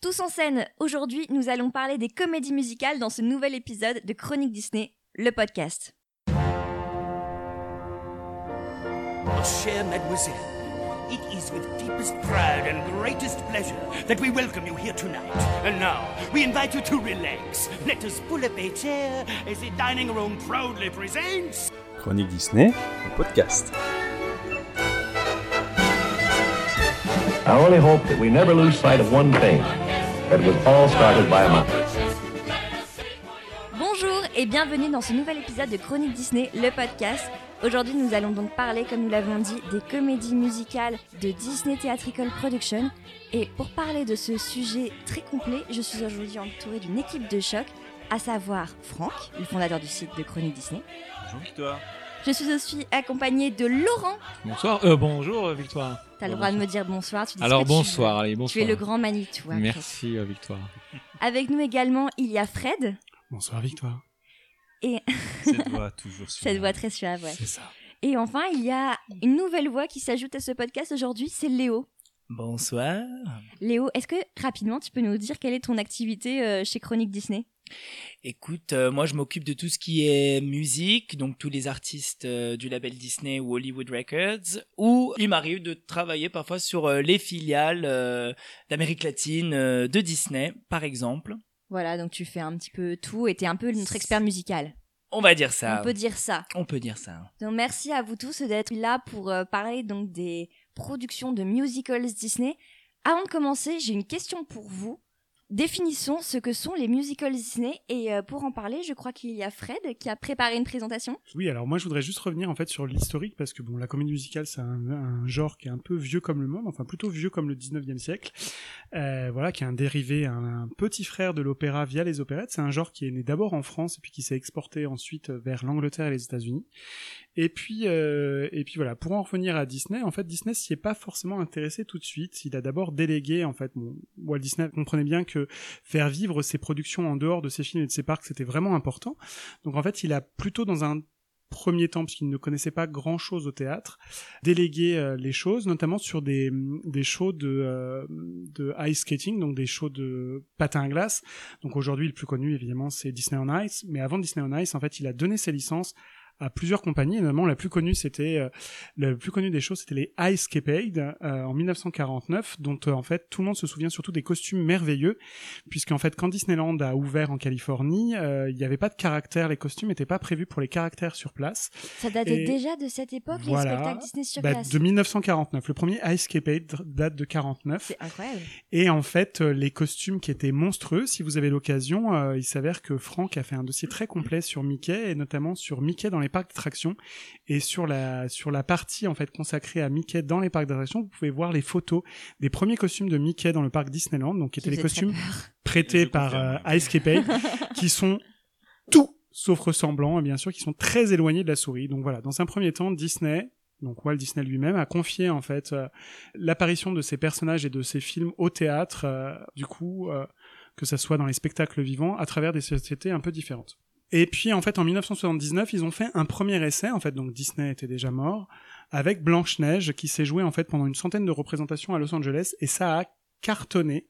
Tous en scène, aujourd'hui nous allons parler des comédies musicales dans ce nouvel épisode de Chronique Disney, le podcast. Oh, chère mademoiselle, it is with deepest pride and greatest pleasure that we welcome you here tonight. And now, we invite you to relax. Let us pull up a chair as the dining room proudly presents... Chronique Disney, le podcast. I only hope that we never lose sight of one thing that it was all started by a mouse. Bonjour et bienvenue dans ce nouvel épisode de Chronique Disney, le podcast. Aujourd'hui, nous allons donc parler, comme nous l'avons dit, des comédies musicales de Disney Theatrical Production. Et pour parler de ce sujet très complet, je suis aujourd'hui entourée d'une équipe de choc, à savoir Franck, le fondateur du site de Chronique Disney. Bonjour Victoire. Je suis aussi accompagnée de Laurent. Bonsoir, euh, bonjour euh, Victoire. T'as le droit de me dire bonsoir. Tu dis ce Alors que tu veux. bonsoir, allez Tu bonsoir. es le grand Manitou. après. Merci euh, Victoire. Avec nous également, il y a Fred. Bonsoir Victoire. Et Cette voix toujours cette voix très suave, ouais. C'est ça. Et enfin, il y a une nouvelle voix qui s'ajoute à ce podcast aujourd'hui, c'est Léo. Bonsoir. Léo, est-ce que rapidement tu peux nous dire quelle est ton activité euh, chez Chronique Disney? Écoute, euh, moi je m'occupe de tout ce qui est musique, donc tous les artistes euh, du label Disney ou Hollywood Records, ou il m'arrive de travailler parfois sur les filiales d'Amérique latine de Disney, par exemple. Voilà, donc tu fais un petit peu tout et t'es un peu notre expert musical. On va dire ça. On peut dire ça. On peut dire ça. Donc merci à vous tous d'être là pour parler donc des productions de musicals Disney. Avant de commencer, j'ai une question pour vous. Définissons ce que sont les musicals Disney et euh, pour en parler, je crois qu'il y a Fred qui a préparé une présentation. Oui, alors moi je voudrais juste revenir en fait sur l'historique parce que bon, la comédie musicale c'est un, genre qui est un peu vieux comme le monde, enfin plutôt vieux comme le 19e siècle, euh, voilà, qui est un dérivé, un, un petit frère de l'opéra via les opérettes. C'est un genre qui est né d'abord en France et puis qui s'est exporté ensuite vers l'Angleterre et les États-Unis. Et puis, euh, et puis voilà, pour en revenir à Disney, en fait, Disney s'y est pas forcément intéressé tout de suite. Il a d'abord délégué, en fait, bon, Walt Disney comprenait bien que faire vivre ses productions en dehors de ses films et de ses parcs, c'était vraiment important. Donc en fait, il a plutôt dans un premier temps, puisqu'il ne connaissait pas grand chose au théâtre, délégué euh, les choses, notamment sur des, des shows de, euh, de ice skating, donc des shows de patin à glace. Donc aujourd'hui, le plus connu, évidemment, c'est Disney on Ice. Mais avant Disney on Ice, en fait, il a donné ses licences à plusieurs compagnies, et notamment la plus connue, c'était euh, le plus connu des choses, c'était les Ice Capade euh, en 1949, dont euh, en fait tout le monde se souvient surtout des costumes merveilleux, puisqu'en fait quand Disneyland a ouvert en Californie, euh, il n'y avait pas de caractères, les costumes n'étaient pas prévus pour les caractères sur place. Ça datait Et déjà de cette époque, voilà. les spectacles Disney sur Bah, place. de 1949, le premier Ice Capade date de 49. C'est incroyable. Et en fait, euh, les costumes qui étaient monstrueux, si vous avez l'occasion, euh, il s'avère que Franck a fait un dossier très complet sur Mickey et notamment sur Mickey dans les parcs d'attractions. Et sur la sur la partie en fait consacrée à Mickey dans les parcs d'attractions, vous pouvez voir les photos des premiers costumes de Mickey dans le parc Disneyland, donc qui étaient les costumes prêtés par euh, Ice Capade qui sont tout sauf ressemblants et bien sûr qui sont très éloignés de la souris. Donc voilà, dans un premier temps, Disney donc Walt Disney lui-même a confié en fait euh, l'apparition de ces personnages et de ces films au théâtre, euh, du coup, euh, que ça soit dans les spectacles vivants, à travers des sociétés un peu différentes. Et puis en fait en 1979 ils ont fait un premier essai en fait donc Disney était déjà mort avec Blanche Neige qui s'est joué en fait pendant une centaine de représentations à Los Angeles et ça a cartonné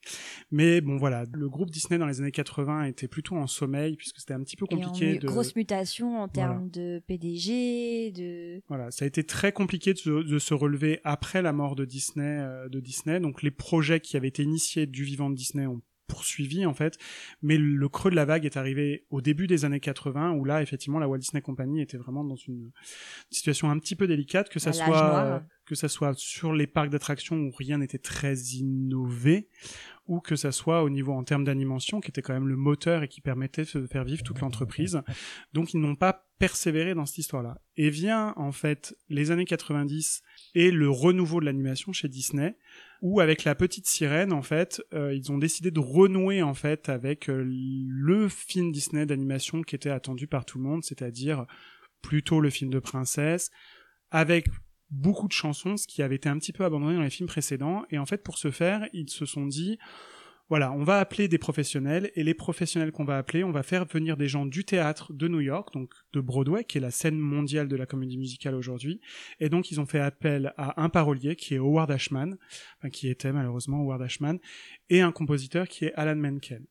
mais bon voilà le groupe Disney dans les années 80 était plutôt en sommeil puisque c'était un petit peu Et compliqué mu- de grosse mutation en termes de PDG, de Voilà, ça a été très compliqué de se, de se relever après la mort de Disney, euh, de Disney. Donc les projets qui avaient été initiés du vivant de Disney ont poursuivi en fait, mais le creux de la vague est arrivé au début des années 80 où là effectivement la Walt Disney Company était vraiment dans une situation un petit peu délicate que ça soit que ça soit sur les parcs d'attractions où rien n'était très innové ou que ça soit au niveau en termes d'animation qui était quand même le moteur et qui permettait de faire vivre toute l'entreprise. Donc ils n'ont pas persévéré dans cette histoire-là. Et vient en fait les années 90 et le renouveau de l'animation chez Disney, où avec la petite sirène en fait, euh, ils ont décidé de renouer en fait avec euh, le film Disney d'animation qui était attendu par tout le monde, c'est-à-dire plutôt le film de princesse, avec beaucoup de chansons, ce qui avait été un petit peu abandonné dans les films précédents. Et en fait, pour ce faire, ils se sont dit, voilà, on va appeler des professionnels et les professionnels qu'on va appeler, on va faire venir des gens du théâtre de New York, donc de Broadway, qui est la scène mondiale de la comédie musicale aujourd'hui. Et donc ils ont fait appel à un parolier qui est Howard Ashman, enfin, qui était malheureusement Howard Ashman, et un compositeur qui est Alan Menken.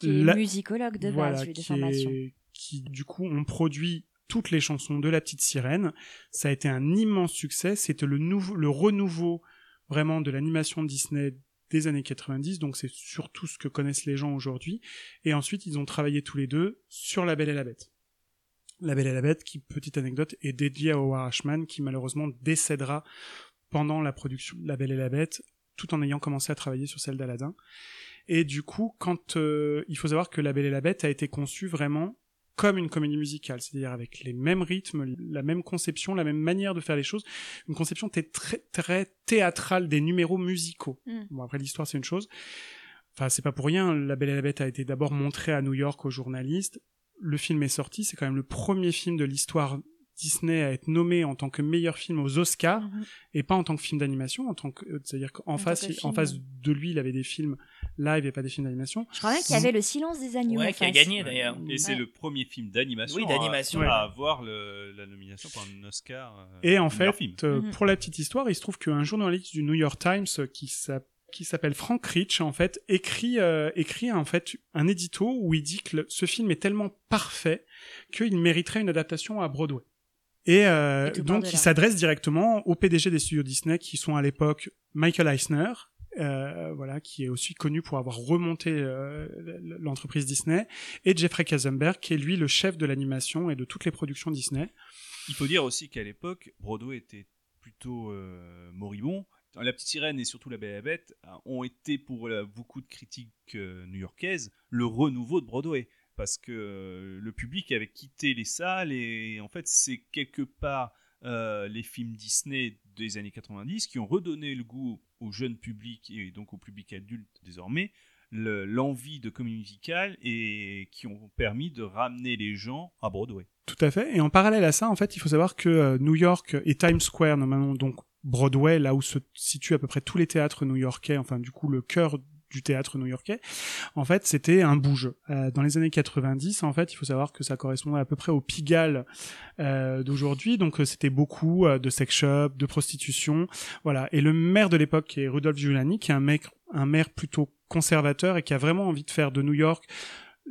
Qui est La- musicologue de voilà, base, lui, de qui, formation. est- qui du coup ont produit toutes les chansons de La Petite Sirène. Ça a été un immense succès. C'était le nouveau, le renouveau vraiment de l'animation Disney des années 90. Donc c'est surtout ce que connaissent les gens aujourd'hui. Et ensuite ils ont travaillé tous les deux sur La Belle et la Bête. La Belle et la Bête, qui petite anecdote, est dédiée à Howard Ashman, qui malheureusement décédera pendant la production de La Belle et la Bête, tout en ayant commencé à travailler sur celle d'Aladin. Et du coup, quand euh, il faut savoir que La Belle et la Bête a été conçue vraiment comme une comédie musicale, c'est-à-dire avec les mêmes rythmes, la même conception, la même manière de faire les choses, une conception très très théâtrale des numéros musicaux. Mm. Bon après l'histoire c'est une chose. Enfin c'est pas pour rien. La Belle et la Bête a été d'abord montrée à New York aux journalistes. Le film est sorti, c'est quand même le premier film de l'histoire Disney à être nommé en tant que meilleur film aux Oscars Mhm. et pas en tant que film d'animation, en tant que, euh, c'est-à-dire qu'en En face, en face de lui, il avait des films live et pas des films d'animation. Je crois même qu'il y avait le silence des agneaux. Ouais, qui a gagné d'ailleurs. Et c'est le premier film d'animation Oui, d'animation. à, avoir le- la nomination pour un Oscar. euh, Et en fait, film. euh, Mhm. pour la petite histoire, il se trouve qu'un journaliste du New York Times euh, qui s'appelle qui s'appelle Frank Rich en fait écrit euh, écrit en fait un édito où il dit que le- ce film est tellement parfait qu'il mériterait une adaptation à Broadway. Et, euh, donc il s'adresse directement au PDG des studios Disney qui sont à l'époque Michael Eisner, euh, voilà, qui est aussi connu pour avoir remonté euh, l'entreprise Disney, et Jeffrey Katzenberg, qui est lui le chef de l'animation et de toutes les productions Disney. Il faut dire aussi qu'à l'époque, Broadway était plutôt euh, moribond. La Petite Sirène et surtout La Belle et la Bête ont été pour beaucoup de critiques new-yorkaises le renouveau de Broadway. Parce que le public avait quitté les salles et en fait c'est quelque part les films Disney des années 90 qui ont redonné le goût au jeune public et donc au public adulte désormais le- l'envie de comédie musicale et qui ont permis de ramener les gens à Broadway. Tout à fait. Et en parallèle à ça, en fait, il faut savoir que euh, New York et Times Square, normalement donc Broadway, là où se situent à peu près tous les théâtres new-yorkais, enfin du coup le cœur du théâtre new-yorkais, en fait, c'était un bouge. Euh, dans les années 90, en fait, il faut savoir que ça correspondait à peu près au Pigalle euh, d'aujourd'hui, donc euh, c'était beaucoup euh, de sex shop, de prostitution, voilà. Et le maire de l'époque, qui est Rudolph Giuliani, qui est un mec, un maire plutôt conservateur et qui a vraiment envie de faire de New York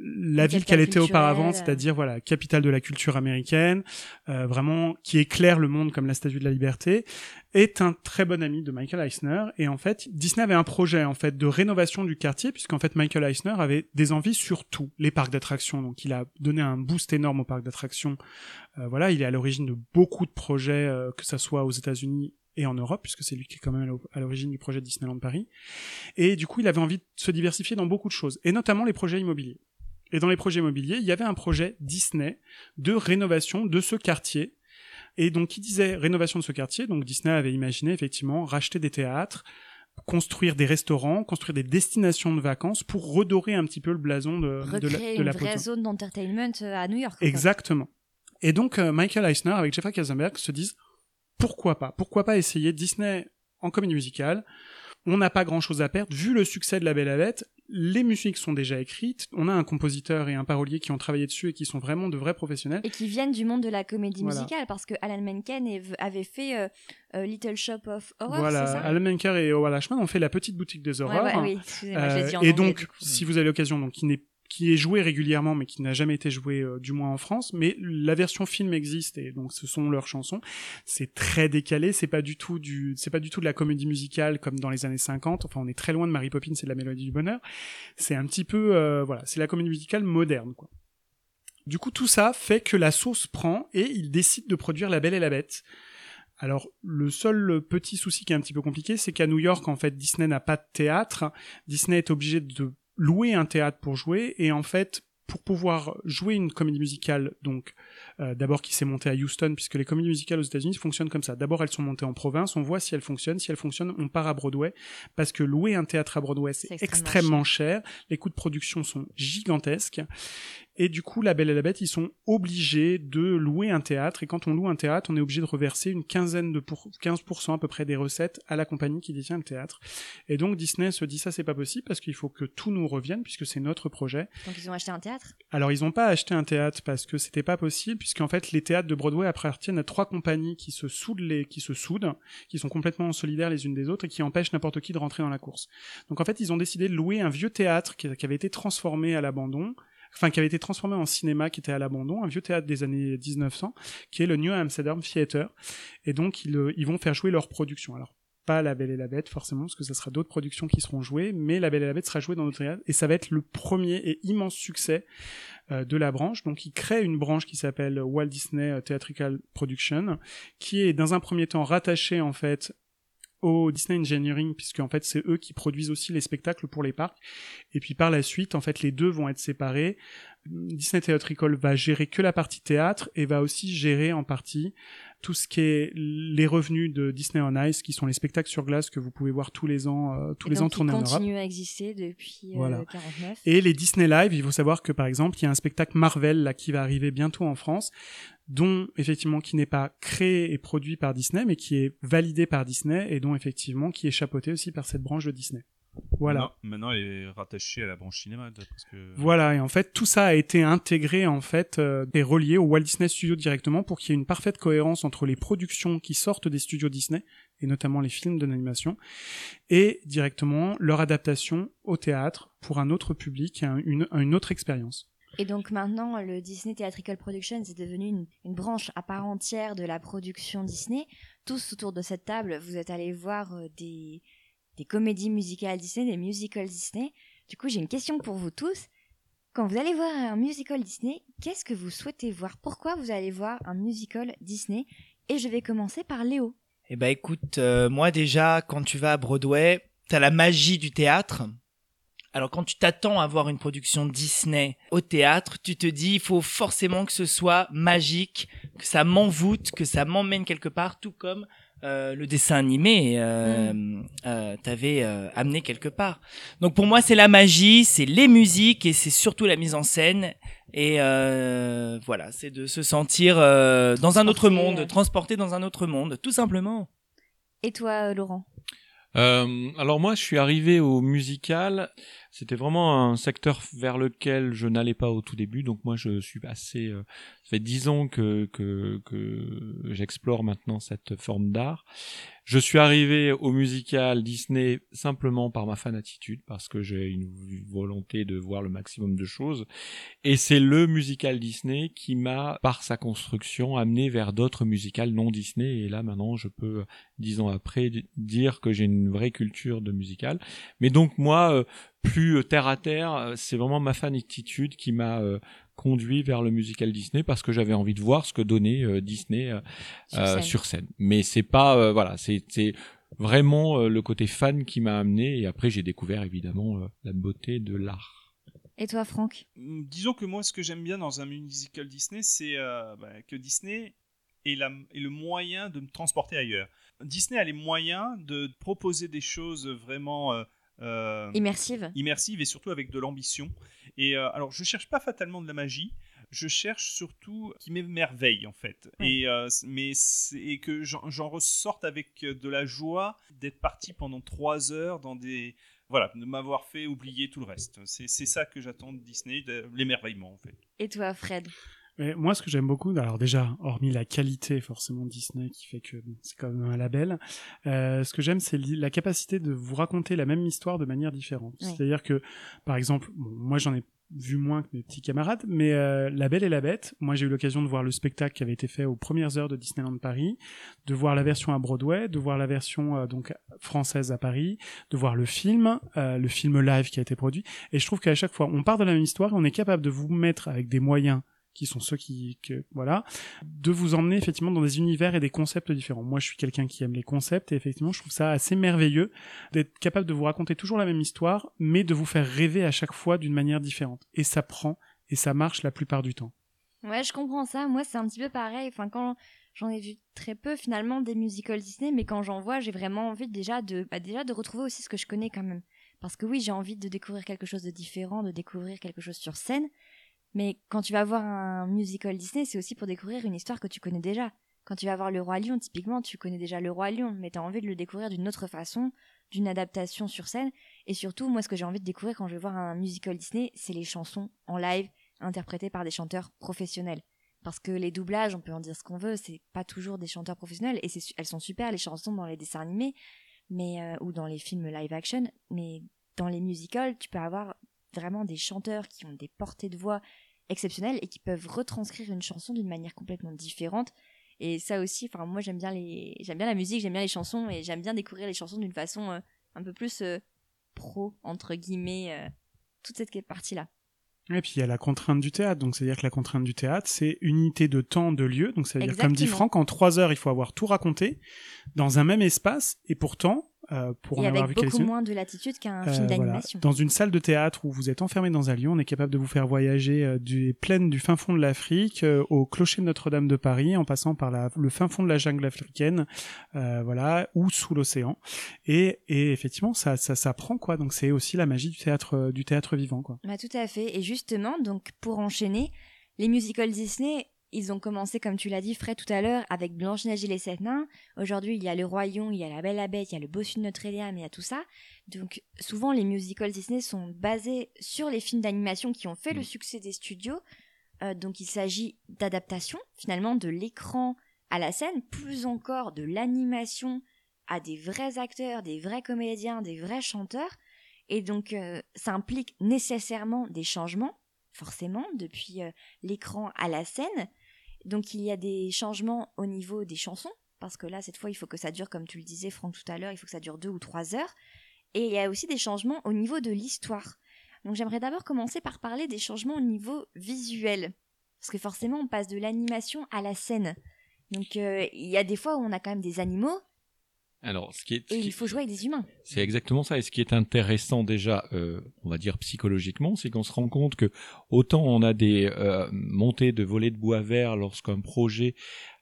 la ville qu'elle était auparavant, c'est-à-dire voilà, capitale de la culture américaine, euh, vraiment qui éclaire le monde comme la Statue de la Liberté, est un très bon ami de Michael Eisner. Et en fait, Disney avait un projet en fait de rénovation du quartier, puisqu'en fait Michael Eisner avait des envies sur tout, les parcs d'attractions. Donc il a donné un boost énorme aux parcs d'attractions. Euh, voilà, il est à l'origine de beaucoup de projets, euh, que ça soit aux États-Unis et en Europe, puisque c'est lui qui est quand même à l'origine du projet Disneyland Paris. Et du coup, il avait envie de se diversifier dans beaucoup de choses, et notamment les projets immobiliers. Et dans les projets immobiliers, il y avait un projet Disney de rénovation de ce quartier. Et donc, qui disait rénovation de ce quartier, donc Disney avait imaginé effectivement racheter des théâtres, construire des restaurants, construire des destinations de vacances pour redorer un petit peu le blason de, de la, une vraie zone d'entertainment euh, à New York. fait. Exactement. Et donc euh, Michael Eisner avec Jeffrey Katzenberg se disent pourquoi pas? Pourquoi pas essayer Disney en comédie musicale? On n'a pas grand-chose à perdre vu le succès de La Belle Bête. Les musiques sont déjà écrites. On a un compositeur et un parolier qui ont travaillé dessus et qui sont vraiment de vrais professionnels. Et qui viennent du monde de la comédie Voilà. musicale, parce que Alan Menken avait fait euh, euh, Little Shop of Horror, c'est voilà, ça? Alan Menker et Howard Ashman ont fait la petite boutique des Ouais, horreurs. ouais, oui, excusez-moi, je l'ai Euh, dit en et donc, coup. si vous avez l'occasion, donc qui n'est qui est joué régulièrement, mais qui n'a jamais été joué euh, du moins en France. Mais la version film existe et donc ce sont leurs chansons. C'est très décalé. C'est pas du tout du, c'est pas du tout de la comédie musicale comme dans les années 50. Enfin, on est très loin de Mary Poppins et de la Mélodie du Bonheur. C'est un petit peu, euh, voilà, c'est la comédie musicale moderne, quoi. Du coup, tout ça fait que la sauce prend et ils décident de produire La Belle et la Bête. Alors, le seul petit souci qui est un petit peu compliqué, c'est qu'à New York, en fait, Disney n'a pas de théâtre. Disney est obligé de louer un théâtre pour jouer, et en fait, pour pouvoir jouer une comédie musicale, donc euh, d'abord qui s'est montée à Houston, puisque les comédies musicales aux États-Unis fonctionnent comme ça. D'abord, elles sont montées en province, on voit si elles fonctionnent. Si elles fonctionnent, on part à Broadway, parce que louer un théâtre à Broadway, c'est extrêmement cher. Les coûts de production sont gigantesques. Et du coup, La Belle et la Bête, ils sont obligés de louer un théâtre. Et quand on loue un théâtre, on est obligé de reverser une quinzaine de pour... 15% à peu près des recettes à la compagnie qui détient le théâtre. Et donc Disney se dit ça, c'est pas possible parce qu'il faut que tout nous revienne puisque c'est notre projet. Donc ils ont acheté un théâtre? Alors ils n'ont pas acheté un théâtre parce que c'était pas possible puisqu'en fait les théâtres de Broadway appartiennent à trois compagnies qui se soudent les, qui se soudent, qui sont complètement solidaires les unes des autres et qui empêchent n'importe qui de rentrer dans la course. Donc en fait ils ont décidé de louer un vieux théâtre qui, qui avait été transformé à l'abandon enfin qui avait été transformé en cinéma, qui était à l'abandon, un vieux théâtre des années 1900, qui est le New Amsterdam Theatre. Et donc ils, euh, ils vont faire jouer leur production. Alors pas La Belle et la Bête forcément, parce que ça sera d'autres productions qui seront jouées, mais La Belle et la Bête sera jouée dans notre théâtre, et ça va être le premier et immense succès euh, de la branche. Donc ils créent une branche qui s'appelle Walt Disney Theatrical Production, qui est dans un premier temps rattachée en fait au Disney Engineering puisque en fait c'est eux qui produisent aussi les spectacles pour les parcs et puis par la suite en fait les deux vont être séparés Disney Theatrical va gérer que la partie théâtre et va aussi gérer en partie tout ce qui est les revenus de Disney on Ice qui sont les spectacles sur glace que vous pouvez voir tous les ans euh, tous Et les ans tournés en Europe continue à exister depuis euh, Voilà. 49. et les Disney Live, il faut savoir que par exemple, il y a un spectacle Marvel là qui va arriver bientôt en France, dont effectivement qui n'est pas créé et produit par Disney, mais qui est validé par Disney et dont effectivement qui est chapeauté aussi par cette branche de Disney. Voilà. Maintenant, maintenant, elle est rattachée à la branche cinéma. que... Voilà, et en fait, tout ça a été intégré, en fait, euh, et relié au Walt Disney Studio directement pour qu'il y ait une parfaite cohérence entre les productions qui sortent des studios Disney, et notamment les films d'animation, et directement leur adaptation au théâtre pour un autre public, une, une autre expérience. Et donc maintenant, le Disney Theatrical Production, c'est devenu une, branche à part entière de la production Disney. Tous autour de cette table, vous êtes allés voir euh, des, des comédies musicales Disney, des musicals Disney. Du coup, j'ai une question pour vous tous. Quand vous allez voir un musical Disney, qu'est-ce que vous souhaitez voir? Pourquoi vous allez voir un musical Disney? Et je vais commencer par Léo. Eh ben écoute, euh, moi déjà, quand tu vas à Broadway, t'as la magie du théâtre. Alors quand tu t'attends à voir une production Disney au théâtre, tu te dis il faut forcément que ce soit magique, que ça m'envoûte, que ça m'emmène quelque part, tout comme euh, le dessin animé euh, euh, t'avait euh, amené quelque part. Donc pour moi c'est la magie, c'est les musiques et c'est surtout la mise en scène. Et euh, voilà, c'est de se sentir euh, dans un autre monde, transporté dans un autre monde, tout simplement. Et toi, Laurent? Euh, alors moi, je suis arrivé au musical. C'était vraiment un secteur vers lequel je n'allais pas au tout début. Donc moi, je suis assez. euh, ça fait dix ans que que, que j'explore maintenant cette forme d'art. Je suis arrivé au musical Disney simplement par ma fanatitude, parce que j'ai une volonté de voir le maximum de choses. Et c'est le musical Disney qui m'a, par sa construction, amené vers d'autres musicals non Disney. Et là, maintenant, je peux, dix ans après, dire que j'ai une vraie culture de musical. Mais donc, moi, euh, plus euh, terre à terre, euh, c'est vraiment ma fanatitude qui m'a euh, conduit vers le musical Disney parce que j'avais envie de voir ce que donnait Disney Sur scène. sur scène. Mais c'est pas, voilà, c'est c'est vraiment le côté fan qui m'a amené. Et après, j'ai découvert évidemment la beauté de l'art. Et toi, Franck? Mm, Disons que moi, ce que j'aime bien dans un musical Disney, c'est euh, bah, que Disney est, la- est le moyen de me transporter ailleurs. Disney a les moyens de proposer des choses vraiment euh, euh, Immersive et surtout avec de l'ambition. Et euh, alors, je cherche pas fatalement de la magie. Je cherche surtout qui m'émerveille en fait, et euh, mais et que j'en ressorte avec de la joie d'être parti pendant trois heures dans des voilà, de m'avoir fait oublier tout le reste. C'est c'est ça que j'attends de Disney, de l'émerveillement en fait. Et toi, Fred? Mais moi, ce que j'aime beaucoup, alors déjà, hormis la qualité forcément de Disney qui fait que bon, c'est quand même un label, euh, ce que j'aime, c'est la capacité de vous raconter la même histoire de manière différente. Ouais. C'est-à-dire que, par exemple, bon, moi j'en ai vu moins que mes petits camarades, mais euh, La Belle et la Bête, moi j'ai eu l'occasion de voir le spectacle qui avait été fait aux premières heures de Disneyland Paris, de voir la version à Broadway, de voir la version euh, donc française à Paris, de voir le film, euh, le film live qui a été produit, et je trouve qu'à chaque fois, on part de la même histoire et on est capable de vous mettre avec des moyens qui sont ceux qui, que, voilà, de vous emmener effectivement dans des univers et des concepts différents. Moi, je suis quelqu'un qui aime les concepts et effectivement, je trouve ça assez merveilleux d'être capable de vous raconter toujours la même histoire, mais de vous faire rêver à chaque fois d'une manière différente. Et ça prend et ça marche la plupart du temps. Ouais, je comprends ça. Moi, c'est un petit peu pareil. Enfin, quand j'en ai vu très peu finalement des musicals Disney, mais quand j'en vois, j'ai vraiment envie déjà de, bah, déjà de retrouver aussi ce que je connais quand même. Parce que oui, j'ai envie de découvrir quelque chose de différent, de découvrir quelque chose sur scène. Mais quand tu vas voir un musical Disney, c'est aussi pour découvrir une histoire que tu connais déjà. Quand tu vas voir Le Roi Lion, typiquement, tu connais déjà Le Roi Lion, mais tu as envie de le découvrir d'une autre façon, d'une adaptation sur scène. Et surtout, moi, ce que j'ai envie de découvrir quand je vais voir un musical Disney, c'est les chansons en live interprétées par des chanteurs professionnels. Parce que les doublages, on peut en dire ce qu'on veut, c'est pas toujours des chanteurs professionnels, et elles sont super, les chansons dans les dessins animés, mais, euh, ou dans les films live action, mais dans les musicals, tu peux avoir vraiment des chanteurs qui ont des portées de voix exceptionnelles et qui peuvent retranscrire une chanson d'une manière complètement différente. Et ça aussi, enfin moi j'aime bien les, j'aime bien la musique, j'aime bien les chansons et j'aime bien découvrir les chansons d'une façon euh, un peu plus euh, pro entre guillemets, euh, toute cette partie là. Et puis il y a la contrainte du théâtre, donc c'est-à-dire que la contrainte du théâtre, c'est unité de temps, de lieu, donc c'est-à-dire comme dit Franck, en trois heures il faut avoir tout raconté dans un même espace, et pourtant euh, pour et en avec avoir vu beaucoup moins de latitude qu'un Euh, film voilà. d'animation. Dans une salle de théâtre où vous êtes enfermé dans un lieu, on est capable de vous faire voyager euh, des plaines du fin fond de l'Afrique euh, au clocher de Notre-Dame de Paris, en passant par la, le fin fond de la jungle africaine, euh, voilà, ou sous l'océan. Et, et effectivement, ça, ça, ça prend quoi. Donc c'est aussi la magie du théâtre, du théâtre vivant, quoi. Bah, tout à fait. Et justement, donc pour enchaîner, les musicals Disney, ils ont commencé, comme tu l'as dit, Fred, tout à l'heure, avec Blanche-Neige et les Sept Nains. Aujourd'hui, il y a Le Roi Lion, il y a La Belle la Bête, il y a Le Bossu de Notre-Dame, il y a tout ça. Donc, souvent, les musicals Disney sont basés sur les films d'animation qui ont fait le succès des studios. Euh, donc, il s'agit d'adaptation, finalement, de l'écran à la scène, plus encore de l'animation à des vrais acteurs, des vrais comédiens, des vrais chanteurs. Et donc, euh, ça implique nécessairement des changements, forcément, depuis euh, l'écran à la scène. Donc, il y a des changements au niveau des chansons, parce que là, cette fois, il faut que ça dure, comme tu le disais, Franck, tout à l'heure, il faut que ça dure deux ou trois heures. Et il y a aussi des changements au niveau de l'histoire. Donc, j'aimerais d'abord commencer par parler des changements au niveau visuel. Parce que forcément, on passe de l'animation à la scène. Donc, euh, il y a des fois où on a quand même des animaux Alors, ce qui est, ce et qui- il faut jouer avec des humains. C'est exactement ça. Et ce qui est intéressant déjà, euh, on va dire psychologiquement, c'est qu'on se rend compte que autant on a des euh, montées de volets de bois vert lorsqu'un projet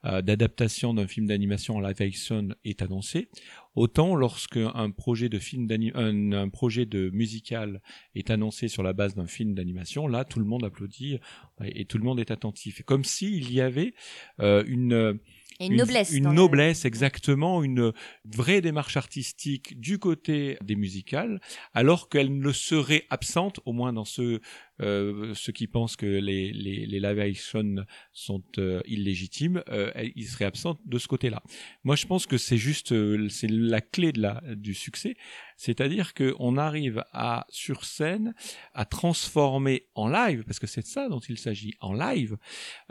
euh, d'adaptation d'un film d'animation en live action est annoncé, autant lorsque un projet de film un, un projet de musical est annoncé sur la base d'un film d'animation, là tout le monde applaudit et, et tout le monde est attentif. Comme s'il y avait euh, une Et une, noblesse. une le- noblesse, exactement, une vraie démarche artistique du côté des musicales, alors qu'elle ne serait absente, au moins dans ceux, euh, ceux qui pensent que les, les, les live action sont euh, illégitimes, euh, ils seraient absentes de ce côté-là. Moi, je pense que c'est juste, euh, c'est la clé de la, du succès, c'est-à-dire qu'on arrive à, sur scène, à transformer en live, parce que c'est de ça dont il s'agit, en live,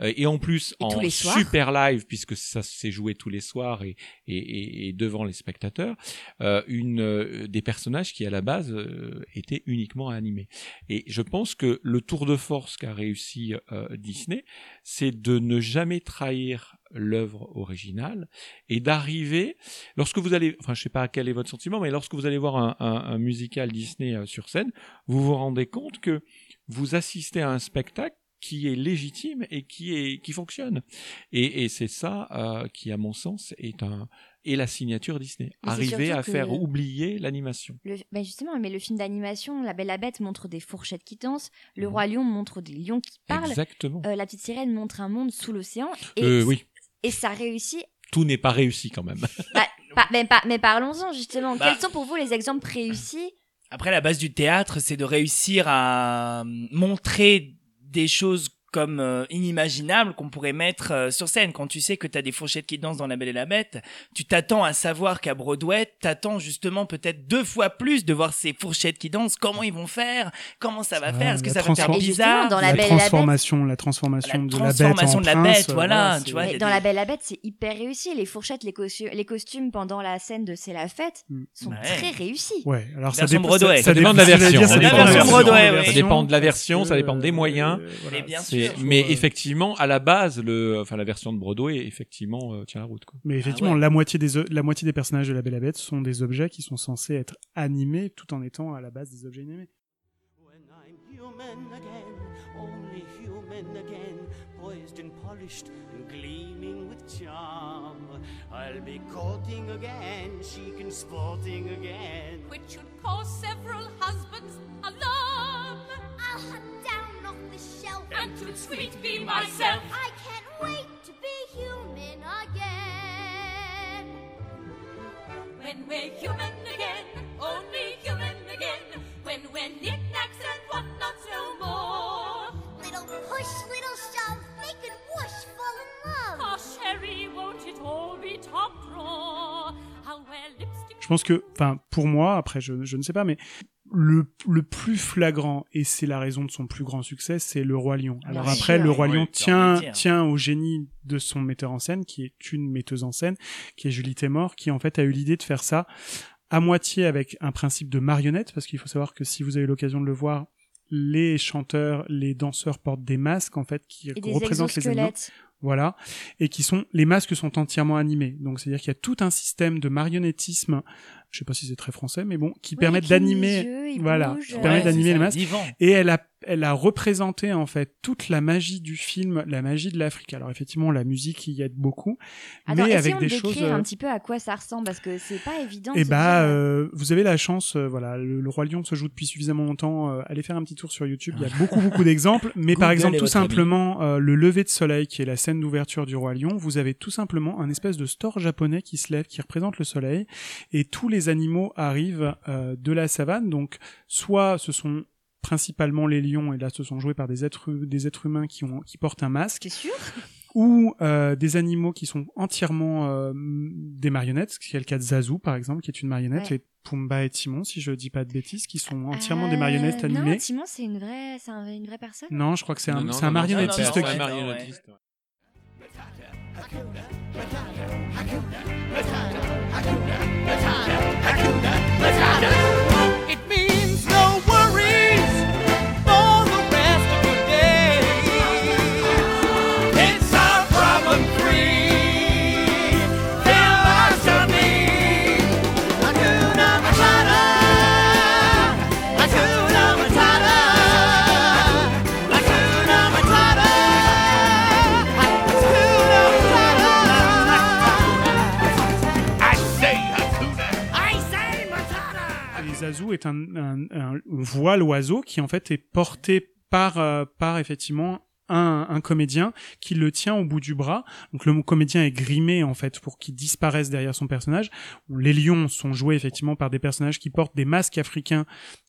euh, et en plus Et en soirs. super live, puisque ça s'est joué tous les soirs et, et, et, et devant les spectateurs, euh, une, euh, des personnages qui à la base euh, étaient uniquement animés. Et je pense que le tour de force qu'a réussi euh, Disney, c'est de ne jamais trahir l'œuvre originale et d'arriver lorsque vous allez enfin je sais pas quel est votre sentiment mais lorsque vous allez voir un, musical Disney euh, sur scène vous vous rendez compte que vous assistez à un spectacle qui est légitime et qui est qui fonctionne. Et, et c'est ça euh, qui à mon sens est un est la signature Disney. Mais arriver à faire oublier l'animation. Ben justement, mais le film d'animation, La Belle la Bête montre des fourchettes qui dansent, Le Mhm. Roi Lion montre des lions qui parlent, exactement. Euh, La Petite Sirène montre un monde sous l'océan, et, euh, oui. et ça réussit. tout n'est pas réussi quand même. Pas- mais, pas- mais parlons-en justement. Bah. Quels sont pour vous les exemples réussis Après, la base du théâtre, c'est de réussir à montrer des choses comme euh, inimaginables qu'on pourrait mettre euh, sur scène. Quand tu sais que tu as des fourchettes qui dansent dans La Belle et la Bête, tu t'attends à savoir qu'à Broadway, t'attends justement peut-être deux fois plus de voir ces fourchettes qui dansent. Comment ils vont faire? Comment ça va faire? Est-ce que ça va faire Et bizarre dans La la, Belle et la Bête- transformation, la transformation de transformation la bête en de la prince, bête, voilà, c'est- tu vois. Mais Dans des- La Belle la Bête, c'est hyper réussi. Les fourchettes, les, costu- les costumes pendant la scène de C'est la fête Mm. sont Ouais. très réussis. Ouais, alors ça Version dépend Broadway. Ça dépend de la j'allais version. dire, ça Ça dépend dépend de de la version. Ça dépend de la version, ça dépend des euh, moyens. voilà. Mais bien sûr. Mais euh, effectivement, à la base, le, enfin la version de Broadway, effectivement, euh, tient la route. Quoi. Mais effectivement, Ah ouais. la moitié des la moitié des personnages de la Belle et la Bête sont des objets qui sont censés être animés tout en étant à la base des objets animés. When I'm human again, only again, poised and polished and gleaming with charm, I'll be courting again, chic and sporting again. which should cause several husbands alarm. I'll hunt down off the shelf And to sweet be myself. I can't wait to be human again. When we're human again, only human again. When we're knickknacks and whatnots no more. Little push, little shove, make it whoosh, fall in love. Oh, Sherry, won't it all be top drawer? I'll wear lipstick. Je pense que, enfin, pour moi, après, je, je ne sais pas, mais le, le plus flagrant, et c'est la raison de son plus grand succès, c'est Le Roi Lion. Alors Bien après, sûr. Le Roi Oui, Lion oui, tient, tient au génie de son metteur en scène, qui est une metteuse en scène, qui est Julie Taymor, qui en fait a eu l'idée de faire ça à moitié avec un principe de marionnette, parce qu'il faut savoir que si vous avez l'occasion de le voir, les chanteurs, les danseurs portent des masques en fait qui Et représentent les animaux. Voilà, et qui sont les masques sont entièrement animés. Donc c'est-à-dire qu'il y a tout un système de marionnettisme, je sais pas si c'est très français, mais bon, qui Oui, permet ils clignent les d'animer. voilà, qui permet Ouais, d'animer les masques. Vivant. Et elle a, elle a représenté en fait toute la magie du film, la magie de l'Afrique. Alors effectivement, la musique y aide beaucoup, Attends, mais avec des de choses. décrire euh, un petit peu à quoi ça ressemble? Parce que c'est pas évident. et se bah, euh, vous avez la chance, euh, voilà, le, le roi lion se joue depuis suffisamment longtemps. euh, allez faire un petit tour sur YouTube, il y a beaucoup beaucoup d'exemples. Mais par exemple, tout simplement, euh, le lever de soleil, qui est la scène d'ouverture du roi lion, vous avez tout simplement un espèce de store japonais qui se lève, qui représente le soleil, et tous les animaux arrivent euh, de la savane. Donc, soit ce sont principalement les lions, et là ce sont joués par des êtres, des êtres humains qui, ont, qui portent un masque, C'est sûr? Ou euh, des animaux qui sont entièrement euh, des marionnettes, ce qui est le cas de Zazu par exemple, qui est une marionnette, Ouais. et Pumba et Timon, si je dis pas de bêtises, qui sont entièrement Euh, des marionnettes Non, animées. Timon, c'est une vraie, c'est un- une vraie personne? Non, je crois que c'est un, Non, non, c'est un non, non, marionnettiste non, non, qui... non, un ouais. marionnettiste. It Zazu est un, un, un- voit l'oiseau qui en fait est porté par, euh, par effectivement un, un comédien qui le tient au bout du bras. Donc le comédien est grimé en fait pour qu'il disparaisse derrière son personnage. Les lions sont joués effectivement par des personnages qui portent des masques africains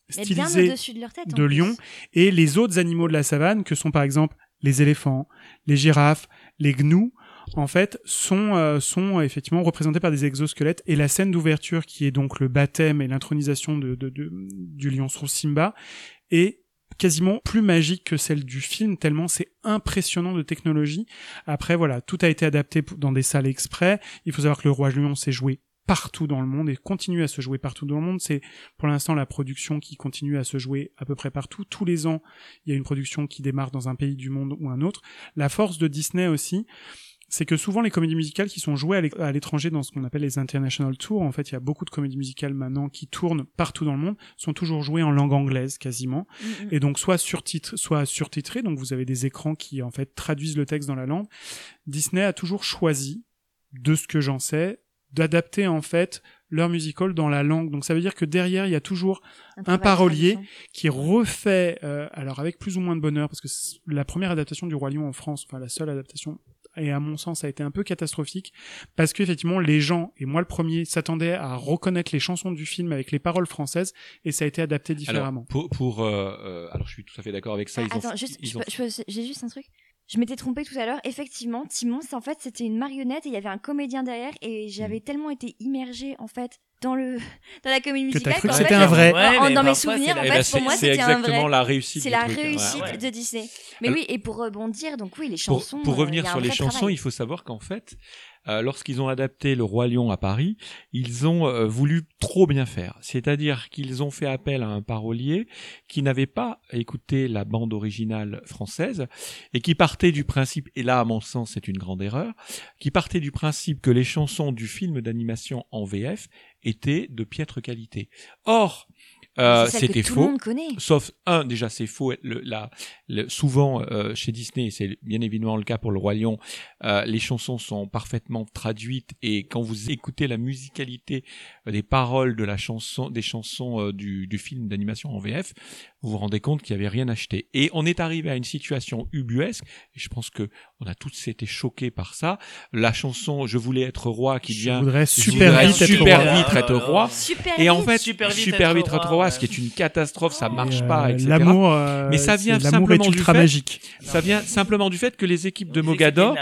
stylisés de leur tête. en de lions et les autres animaux de la savane que sont par exemple les éléphants, les girafes, les gnous en fait sont euh, sont effectivement représentés par des exosquelettes et la scène d'ouverture qui est donc le baptême et l'intronisation de, de, de- du lion sur Simba est quasiment plus magique que celle du film tellement c'est impressionnant de technologie. Après voilà, tout a été adapté dans des salles exprès. Il faut savoir que le roi lion s'est joué partout dans le monde et continue à se jouer partout dans le monde. C'est pour l'instant la production qui continue à se jouer à peu près partout. Tous les ans, il y a une production qui démarre dans un pays du monde ou un autre. La force de Disney aussi, c'est que souvent les comédies musicales qui sont jouées à l'é- à l'étranger dans ce qu'on appelle les international tours, en fait il y a beaucoup de comédies musicales maintenant qui tournent partout dans le monde, sont toujours jouées en langue anglaise quasiment, Mm, mm. et donc soit surtitrées, soit surtitrées, donc vous avez des écrans qui en fait traduisent le texte dans la langue. Disney a toujours choisi, de ce que j'en sais, d'adapter en fait leur musical dans la langue. Donc ça veut dire que derrière il y a toujours un parolier qui refait, euh, alors avec plus ou moins de bonheur, parce que c'est- la première adaptation du Roi Lion en France, enfin la seule adaptation, et à mon sens a été un peu catastrophique, parce qu'effectivement les gens, et moi le premier, s'attendaient à reconnaître les chansons du film avec les paroles françaises, et ça a été adapté Alors, différemment. pour, pour euh, euh, alors je suis tout à fait d'accord avec ça. Ah, ils ont- Attends, juste, ont- j'ai juste un truc. Je m'étais trompée tout à l'heure. Effectivement, Timon, c'est en fait, c'était une marionnette et il y avait un comédien derrière et j'avais tellement été immergée en fait dans le dans la comédie musicale cru que c'était fait, un vrai. en- dans mes souvenirs, c'est en la- fait, pour c'est moi, c'est c'était un exactement vrai. la réussite. C'est du la truc, hein. réussite Ouais, ouais. de Disney. Mais Alors- oui, et pour rebondir, donc oui, les chansons. pour euh, revenir un sur les chansons, travail. il faut savoir qu'en fait, euh, lorsqu'ils ont adapté le Roi Lion à Paris, ils ont euh, voulu trop bien faire. C'est-à-dire qu'ils ont fait appel à un parolier qui n'avait pas écouté la bande originale française et qui partait du principe, et là à mon sens c'est une grande erreur, qui partait du principe que les chansons du film d'animation en VF étaient de piètre qualité. Or, euh, c'était tout faux. le monde connaît. Sauf un, déjà c'est faux. Le, la, le- souvent euh, chez Disney, c'est bien évidemment le cas pour le Roi Lion, euh, les chansons sont parfaitement traduites et quand vous écoutez la musicalité des paroles de la chanson, des chansons euh, du, du film d'animation en VF, vous vous rendez compte qu'il n'y avait rien acheté. Et on est arrivé à une situation ubuesque, et je pense que on a tous été choqués par ça. La chanson Je voulais être roi qui Je devient voudrais Je super voudrais vite être super roi. vite être roi. Super Et en fait, Super super vite être être roi, ce qui est une catastrophe, ça Et, marche euh, pas, etc. L'amour, euh, Mais ça vient simplement du fait- magique. Ça vient simplement du fait que les équipes de Mogador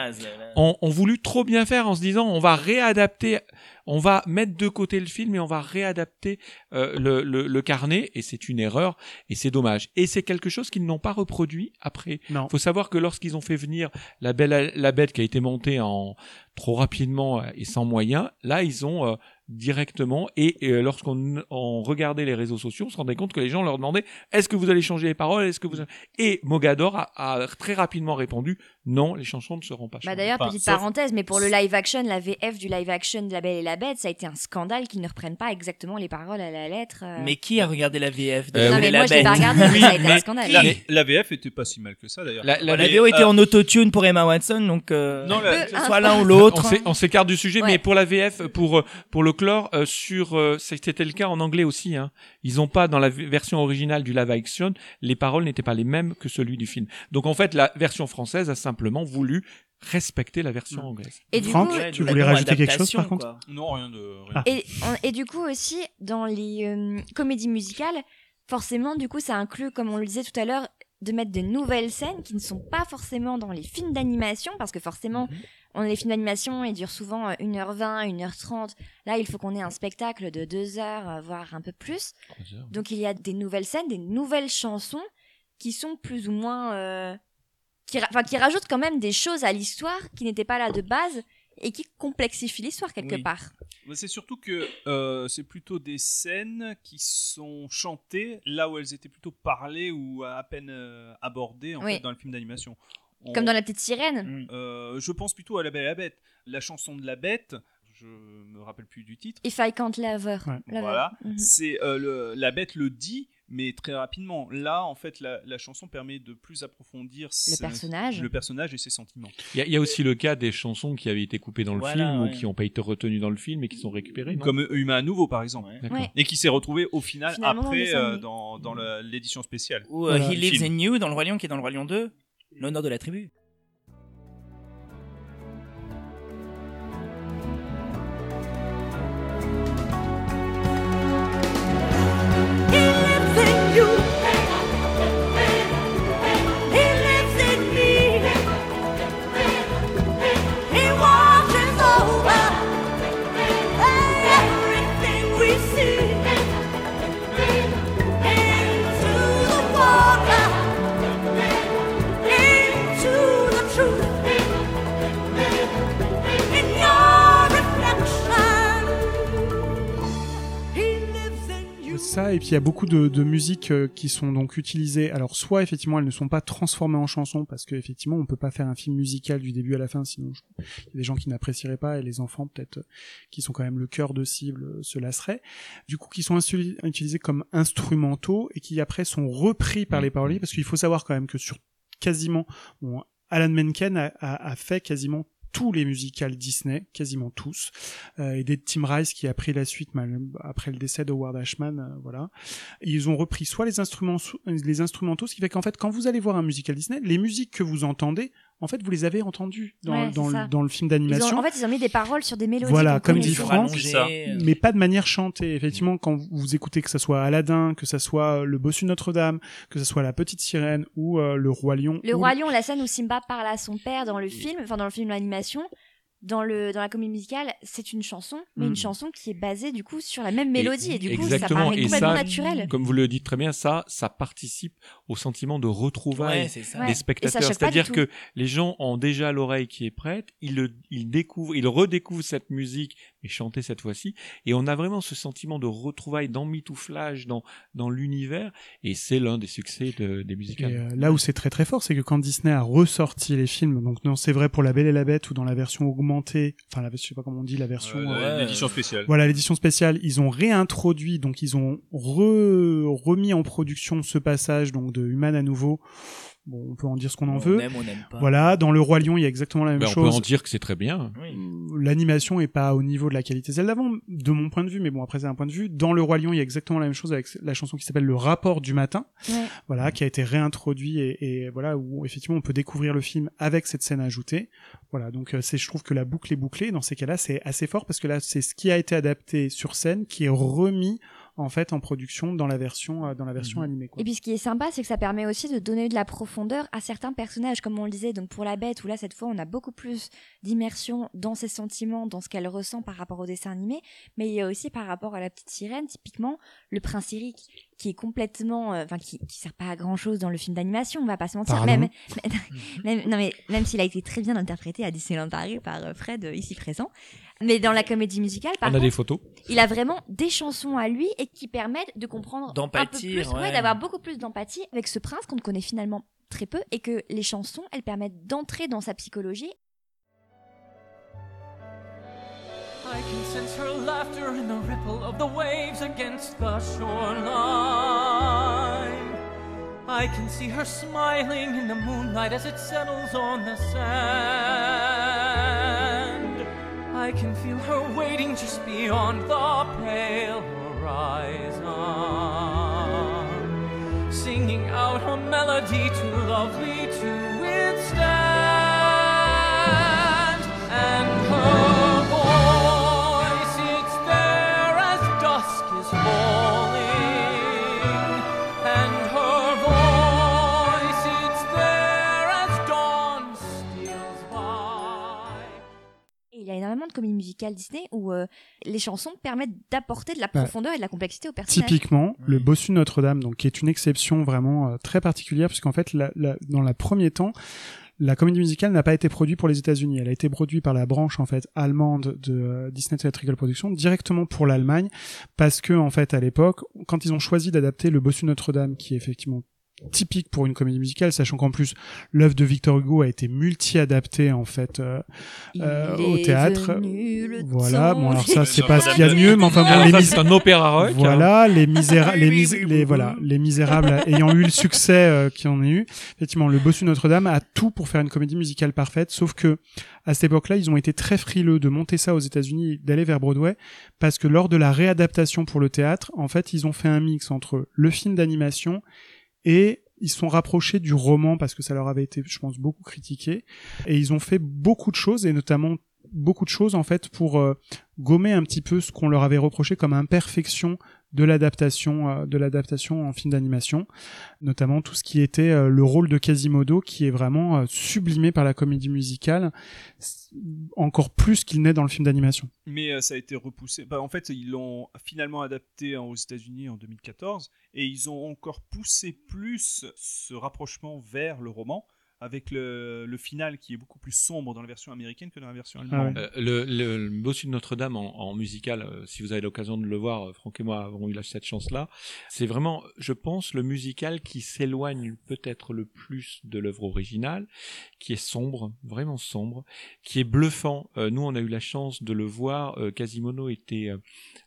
ont voulu trop bien faire en se disant on va réadapter, on va mettre de côté le film et on va réadapter euh, le, le, le carnet et c'est une erreur et c'est dommage. Et c'est quelque chose qu'ils n'ont pas reproduit après. Non. faut savoir que lorsqu'ils ont fait venir la belle la bête qui a été montée en trop rapidement et sans moyens, là ils ont euh, directement et, et, euh, lorsqu'on on regardait les réseaux sociaux, on se rendait compte que les gens leur demandaient est-ce que vous allez changer les paroles, est-ce que vous et Mogador a, a très rapidement répondu non, les chansons ne seront pas changées. Bah d'ailleurs, petite parenthèse, mais pour le live action, la VF du live action de La Belle et la Bête, ça a été un scandale qu'ils ne reprennent pas exactement les paroles à la lettre. euh. Mais qui a regardé la VF de Euh, non, La mais Belle et moi la je pas Bête? regardé, mais ça a été un scandale. La, la VF était pas si mal que ça d'ailleurs. La- la La VO était euh, en autotune pour Emma Watson, donc euh, Non, la- que ce soit l'un ou l'autre. On s'é- On s'écarte du sujet, Ouais. mais pour la VF, pour pour le chlore, euh, sur euh, c'était le cas en anglais aussi. Hein. Ils ont pas dans la version originale du live action, les paroles n'étaient pas les mêmes que celui du film. Donc en fait, la version française a simplement voulu respecter la version anglaise. Et du Franck, coup, tu la voulais rajouter quelque chose, par contre? quoi. Non, rien de. rien. Ah. Et, du coup aussi, dans les euh, comédies musicales, forcément, du coup, ça inclut, comme on le disait tout à l'heure, de mettre de nouvelles scènes qui ne sont pas forcément dans les films d'animation, parce que forcément, on, les films d'animation, ils durent souvent euh, 1h20, 1h30. Là, il faut qu'on ait un spectacle de 2 heures, euh, voire un peu plus. Donc, il y a des nouvelles scènes, des nouvelles chansons qui sont plus ou moins... euh, qui, ra- enfin, qui rajoutent quand même des choses à l'histoire qui n'étaient pas là de base et qui complexifient l'histoire quelque Oui. part. Mais C'est surtout que euh, c'est plutôt des scènes qui sont chantées là où elles étaient plutôt parlées ou à peine euh, abordées en Oui. fait, dans le film d'animation. On- Comme dans La Petite Sirène. Mm. euh, je pense plutôt à La Belle et la Bête. La chanson de la Bête, je me rappelle plus du titre. If I Can't Love Her. Ouais. Voilà. Mhm. c'est euh, le- la Bête le dit, mais très rapidement. Là, en fait, la, la chanson permet de plus approfondir Le ce- personnage. le personnage et ses sentiments. Il y, a- il y a aussi le cas des chansons qui avaient été coupées dans le Voilà, film ouais. ou qui n'ont pas été retenues dans le film et qui sont récupérées. non? Comme Humain à nouveau, par exemple. Ouais. Et qui s'est retrouvé au final Finalement, après euh, dans, l'édition spéciale. Ou Voilà. He Lives in You dans le Roi Lion qui est dans le Roi Lion 2, l'honneur de la tribu. Il y a beaucoup de, de musiques euh, qui sont donc utilisées. Alors, soit effectivement, elles ne sont pas transformées en chansons, parce qu'effectivement, on peut pas faire un film musical du début à la fin, sinon je- il y a des gens qui n'apprécieraient pas, et les enfants, peut-être, euh, qui sont quand même le cœur de cible, euh, se lasseraient. Du coup, qui sont utilisés comme instrumentaux, et qui après sont repris par les paroliers, parce qu'il faut savoir quand même que sur quasiment, bon, Alan Menken a, a- a fait quasiment tous les musicals Disney, quasiment tous, euh, et des Tim Rice qui a pris la suite après le décès de Howard Ashman, euh, voilà. Et ils ont repris soit les instruments, les instrumentaux, ce qui fait qu'en fait, quand vous allez voir un musical Disney, les musiques que vous entendez, en fait, vous les avez entendues dans, Ouais, le, dans le film d'animation. en fait, ils ont mis des paroles sur des mélodies. Voilà, comme dit Franck, euh, mais pas de manière chantée. Effectivement, quand vous écoutez que ça soit Aladdin, que ça soit le Bossu de Notre-Dame, que ça soit la Petite Sirène ou euh, le Roi Lion. Le ou- Roi Lion, la scène où Simba parle à son père dans le film, enfin dans le film d'animation, dans le dans la comédie musicale, c'est une chanson, mais une chanson qui est basée du coup sur la même mélodie. Et, du coup exactement, ça paraît et complètement ça, naturel. Comme vous le dites très bien, ça, ça participe au sentiment de retrouvailles Ouais, des spectateurs. C'est-à-dire que les gens ont déjà l'oreille qui est prête, ils le, ils découvrent, ils redécouvrent cette musique, mais chantée cette fois-ci, et on a vraiment ce sentiment de retrouvailles, d'emmitouflage dans, dans l'univers, et c'est l'un des succès de- des Et, musicales. euh, là où c'est très très fort, c'est que quand Disney a ressorti les films, donc non, c'est vrai pour La Belle et la Bête ou dans la version augmentée, enfin la, je sais pas comment on dit, la version, Euh, euh, L'édition spéciale. voilà l'édition spéciale, ils ont réintroduit, donc ils ont re- remis en production ce passage donc de Human à nouveau. Bon, on peut en dire ce qu'on en On veut. aime, on n'aime pas. Voilà, dans le roi lion, il y a exactement la même Ben, on peut chose. en dire que c'est très bien. Oui. L'animation est pas au niveau de la qualité celle d'avant, de mon point de vue, mais bon après c'est un point de vue. Dans le roi lion, il y a exactement la même chose avec la chanson qui s'appelle le rapport du matin, Ouais. voilà, qui a été réintroduit et, et voilà où effectivement on peut découvrir le film avec cette scène ajoutée. Voilà, donc euh, c'est je trouve que la boucle est bouclée. Dans ces cas-là, c'est assez fort parce que là c'est ce qui a été adapté sur scène qui est remis en fait en production dans la version euh, dans la version animée. Quoi. Et puis ce qui est sympa, c'est que ça permet aussi de donner de la profondeur à certains personnages, comme on le disait. Donc pour la bête, où là cette fois on a beaucoup plus d'immersion dans ses sentiments, dans ce qu'elle ressent par rapport au dessin animé, mais il y a aussi par rapport à la petite sirène, typiquement le prince Eric, qui est complètement, euh, enfin qui, qui sert pas à grand chose dans le film d'animation, on va pas se mentir. Pardon? Même, même, non mais même s'il a été très bien interprété à Disneyland Paris par euh, Fred euh, ici présent, mais dans la comédie musicale, par on a contre, des photos. il a vraiment des chansons à lui et qui permettent de comprendre un peu plus, ouais. d'avoir beaucoup plus d'empathie avec ce prince qu'on ne connaît finalement très peu et que les chansons, elles permettent d'entrer dans sa psychologie. I can sense her laughter in the ripple of the waves against the shoreline. I can see her smiling in the moonlight as it settles on the sand. I can feel her waiting just beyond the pale horizon, singing out a melody too lovely to withstand. Comédies musicales Disney où euh, les chansons permettent d'apporter de la Bah, profondeur et de la complexité aux personnages. Typiquement, le bossu Notre-Dame, donc qui est une exception vraiment euh, très particulière, puisqu'en fait, la- la- dans le premier temps, la comédie musicale n'a pas été produite pour les États-Unis. Elle a été produite par la branche en fait allemande de euh, Disney Theatrical Production directement pour l'Allemagne, parce que en fait à l'époque, quand ils ont choisi d'adapter le bossu Notre-Dame, qui est effectivement typique pour une comédie musicale, sachant qu'en plus l'œuvre de Victor Hugo a été multi-adaptée en fait euh, euh, est au théâtre. Voilà, bon alors ça c'est pas ce qu'il y a de mieux, mais enfin bon Alors les mis- c'est un opéra rock. hein. voilà, les misérables, les, mis- les voilà, les misérables ayant eu le succès euh, qui en a eu. Effectivement, le Bossu Notre-Dame a tout pour faire une comédie musicale parfaite, sauf que à cette époque-là, ils ont été très frileux de monter ça aux États-Unis, d'aller vers Broadway, parce que lors de la réadaptation pour le théâtre, en fait, ils ont fait un mix entre le film d'animation et ils sont rapprochés du roman parce que ça leur avait été, je pense, beaucoup critiqué. Et ils ont fait beaucoup de choses et notamment beaucoup de choses en fait pour euh, gommer un petit peu ce qu'on leur avait reproché comme imperfection de l'adaptation euh, de l'adaptation en film d'animation notamment tout ce qui était euh, le rôle de Quasimodo qui est vraiment euh, sublimé par la comédie musicale encore plus qu'il n'est dans le film d'animation Mais ça a été repoussé. Bah, en fait, ils l'ont finalement adapté aux États-Unis en 2014 et ils ont encore poussé plus ce rapprochement vers le roman avec le, le final qui est beaucoup plus sombre dans la version américaine que dans la version allemande. Euh, le, le, le Bossu de Notre-Dame en, en musical, euh, si vous avez l'occasion de le voir, euh, Franck et moi avons eu cette chance-là. C'est vraiment, je pense, le musical qui s'éloigne peut-être le plus de l'œuvre originale, qui est sombre, vraiment sombre, qui est bluffant. Euh, nous, on a eu la chance de le voir. Euh, Quasimodo était euh,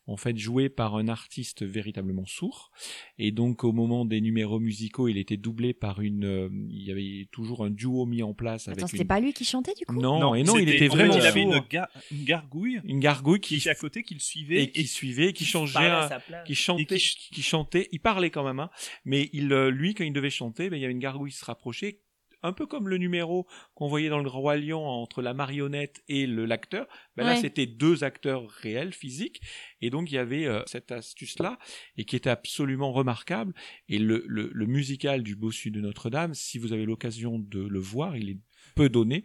en fait joué par un artiste véritablement sourd, et donc au moment des numéros musicaux, il était doublé par une. euh, il y avait toujours un duo mis en place avec Attends, c'était une. pas lui qui chantait du coup? Non, et non, il était en fait, vraiment il avait sourd. une, ga- une gargouille Une gargouille qui qui était à côté, qui le suivait. et qui suivait, qui changeait, à qui chantait, qui chantait. Il parlait quand même, hein, mais il, euh, lui, quand il devait chanter, ben, il y avait une gargouille qui se rapprochait, un peu comme le numéro qu'on voyait dans le Roi Lion entre la marionnette et le l'acteur. Ben là, c'était deux acteurs réels, physiques, et donc il y avait euh, cette astuce-là et qui était absolument remarquable. Et le, le, le musical du Bossu de Notre-Dame, si vous avez l'occasion de le voir, il est peu donné.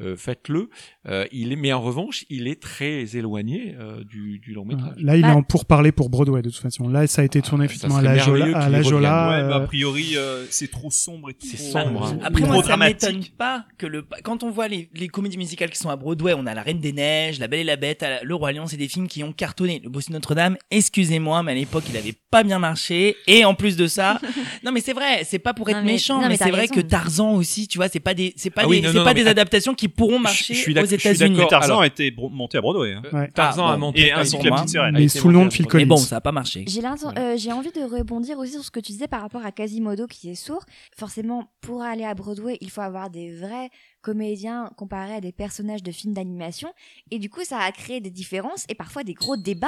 Euh, faites-le. Euh, il est, mais en revanche, il est très éloigné euh, du, du long métrage. là il Bah- est en pourparler pour Broadway de toute façon là ça a été tourné Ah, effectivement à la Jola, merveilleux à la Jola Ouais, bah, euh, a priori, euh, c'est trop sombre et trop C'est sombre, hein. Après, trop moi, ça m'étonne pas que le, quand on voit les, les comédies musicales qui sont à Broadway, on a La Reine des Neiges, La Belle et la Bête, la- Le Roi Lion, c'est des films qui ont cartonné. Le Bossu de Notre-Dame, excusez-moi, mais à l'époque, il avait pas bien marché. Et en plus de ça, non, mais c'est vrai, c'est pas pour être Non, mais- méchant, non, mais, c'est vrai raison. que Tarzan aussi, tu vois, c'est pas des, c'est pas Ah oui, des, non, pas des adaptations qui qui pourront marcher je suis aux je suis États-Unis. d'accord. Tarzan alors- a été monté à Broadway. hein. Ouais. Tarzan Ah, a bon. monté Et ainsi que la moi. petite sirène. a Mais sous le nom de Phil. Mais bon, Collins. ça a pas marché. J'ai euh, j'ai envie de rebondir aussi sur ce que tu disais par rapport à Quasimodo qui est sourd. Forcément, pour aller à Broadway, il faut avoir des vrais comédiens comparés à des personnages de films d'animation. Et du coup, ça a créé des différences et parfois des gros débats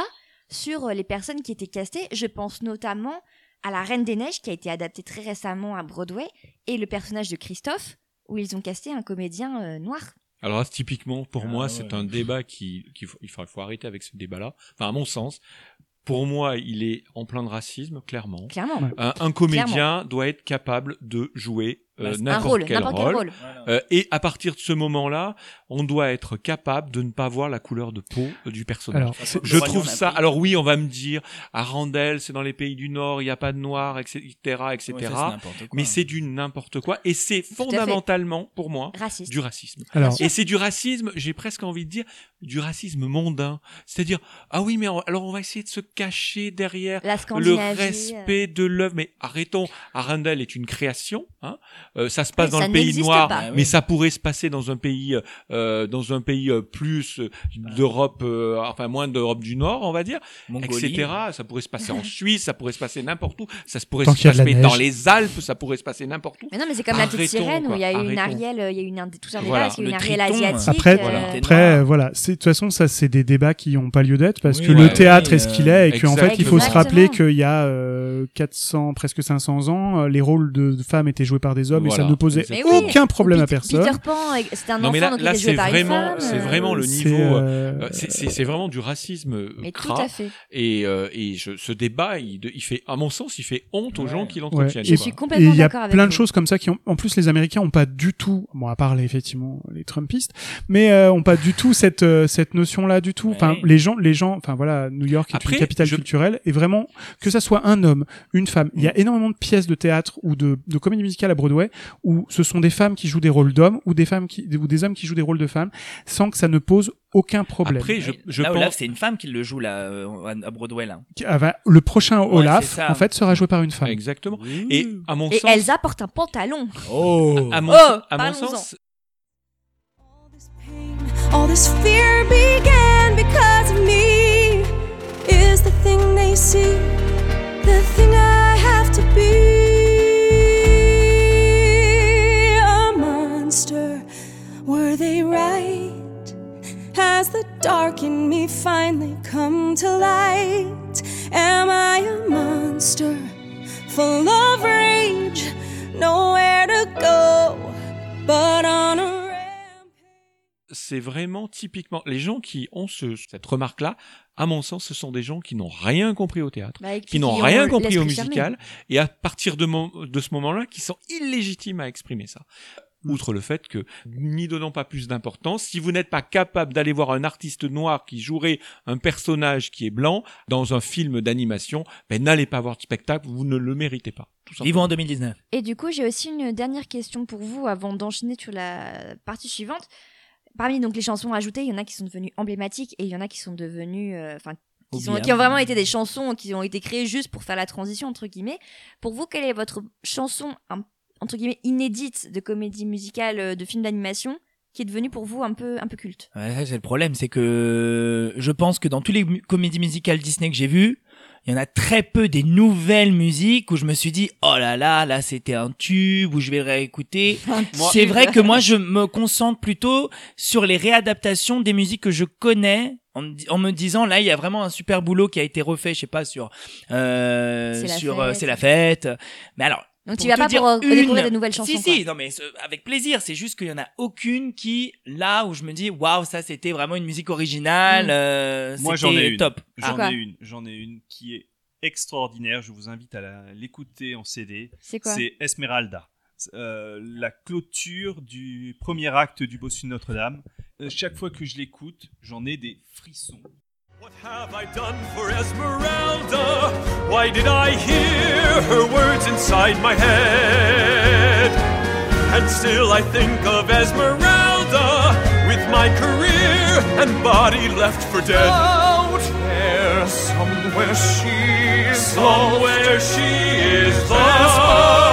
sur euh, les personnes qui étaient castées. Je pense notamment à La Reine des Neiges qui a été adaptée très récemment à Broadway et le personnage de Christophe où ils ont casté un comédien euh, noir. Alors là, typiquement, pour Ah, moi, ouais. c'est un débat qui, il faut, il faut arrêter avec ce débat-là. Enfin, à mon sens, pour moi, il est en plein de racisme, clairement. Clairement. Un comédien doit être capable de jouer euh, Bah, n'importe rôle, quel n'importe rôle. quel rôle. Euh, et à partir de ce moment-là, on doit être capable de ne pas voir la couleur de peau euh, du personnage. Alors, je trouve ça. Alors oui, on va me dire, à Randall, c'est dans les pays du Nord, il n'y a pas de noirs, etc., etc. Ouais, ça, mais c'est du n'importe quoi, et c'est fondamentalement pour moi Raciste. du racisme. alors, Et c'est du racisme, j'ai presque envie de dire, du racisme mondain. C'est-à-dire, ah oui, mais on- alors on va essayer de se cacher derrière le Scandinavie. euh, respect de l'œuvre. Mais arrêtons, Arundel est une création. Hein Euh, ça se passe Oui, dans ça le pays noir, pas. Oui. mais ça pourrait se passer dans un pays, euh, dans un pays euh, plus euh, d'Europe, euh, enfin moins d'Europe du Nord, on va dire, Mongolie. etc. Ça pourrait se passer en Suisse, ça pourrait se passer n'importe où, ça se pourrait Tant se passer dans neige. les Alpes, ça pourrait se passer n'importe où. Mais non, mais c'est comme la petite sirène où il y a eu une. Ariel, euh, il y a eu une, un- tout ça débat Voilà, parce qu'il y a eu le une Ariel triton, asiatique. Après, euh, voilà. Après, euh, voilà, de toute façon ça c'est des débats qui n'ont pas lieu d'être parce Oui, que ouais, le théâtre est ce qu'il est et qu'en fait il faut se rappeler qu'il y a euh, 400 presque 500 ans euh, les rôles de femmes étaient joués par des hommes et Voilà, ça ne posait Mais oui. aucun problème à personne. Peter Pan, euh, c'était un Non, mais enfant là- donc là, c'est joué par une vraiment- femme. c'est euh, vraiment le niveau, euh, Euh, c'est- c'est vraiment du racisme euh, Mais tout cras. à fait. Et, euh, et je, ce débat, il, il fait, à mon sens, il fait honte aux Ouais. gens qui Ouais. l'entretiennent. Je quoi. suis Et complètement il y a d'accord avec plein vous. de choses comme ça qui ont, en plus les Américains ont pas du tout, bon à part les, effectivement les Trumpistes, mais euh, ont pas du tout cette euh, cette notion là du tout. Enfin Ouais. les gens, les gens, enfin voilà, New York est Après, une capitale je- culturelle et vraiment que ça soit un homme, une femme, il y a énormément de pièces de théâtre ou de de comédie musicale à Broadway où ce sont des femmes qui jouent des rôles d'hommes ou des femmes qui ou des hommes qui jouent des rôles de femmes sans que ça ne pose aucun problème. Après, je, je là, Olaf, pense. c'est une femme qui le joue là euh, à Broadway là. Ah, bah, le prochain Olaf en fait sera joué par une femme. Exactement. Et à mon Et sens, Elsa porte un pantalon. Oh. à mon, Oh, à mon sens, All this fear began because of me. Is the thing they see, the thing I Has the dark in me finally come to light? Am I a monster full of rage? Nowhere to go but on a rampage. c'est vraiment typiquement les gens qui ont ce, cette remarque-là. À mon sens, ce sont des gens qui n'ont rien compris au théâtre, Bah, qui n'ont ont rien compris au fermé. musical, et à partir de, mo- de ce moment-là, qui sont illégitimes à exprimer ça. Outre le fait que, n'y donnant pas plus d'importance, si vous n'êtes pas capable d'aller voir un artiste noir qui jouerait un personnage qui est blanc dans un film d'animation, ben n'allez pas voir de spectacle, vous ne le méritez pas. Vivons en 2019. Et du coup, j'ai aussi une dernière question pour vous avant d'enchaîner sur la partie suivante. Parmi donc les chansons ajoutées, il y en a qui sont devenues emblématiques et il y en a qui sont devenues, euh, enfin, qui, sont- Oubliables. qui ont vraiment été des chansons qui ont été créées juste pour faire la transition entre guillemets. Pour vous, quelle est votre chanson un- entre guillemets inédite de comédie musicale, euh, de film d'animation, qui est devenue pour vous un peu un peu culte Ouais, c'est le problème, c'est que je pense que dans tous les comédies musicales Disney que j'ai vues, il y en a très peu des nouvelles musiques où je me suis dit oh là là là c'était un tube où je vais réécouter. C'est vrai que moi je me concentre plutôt sur les réadaptations des musiques que je connais en, me disant là il y a vraiment un super boulot qui a été refait je sais pas sur euh, sur euh, c'est la fête. Mais alors Donc tu vas pas dire pour euh, découvrir une- de nouvelles chansons Si, quoi. si, non, mais avec plaisir. C'est juste qu'il y en a aucune qui, là, où je me dis, waouh, ça c'était vraiment une musique originale. Mm. euh, Moi, j'en ai c'était une. top. J'en quoi ai une. J'en ai une qui est extraordinaire. Je vous invite à l'écouter en CD. C'est quoi C'est Esmeralda. Euh, la clôture du premier acte du Bossu de Notre-Dame. Euh, chaque fois que je l'écoute, j'en ai des frissons. What have I done for Esmeralda? Why did I hear her words inside my head? And still I think of Esmeralda with my career and body left for dead. Out there, somewhere she is somewhere she is lost.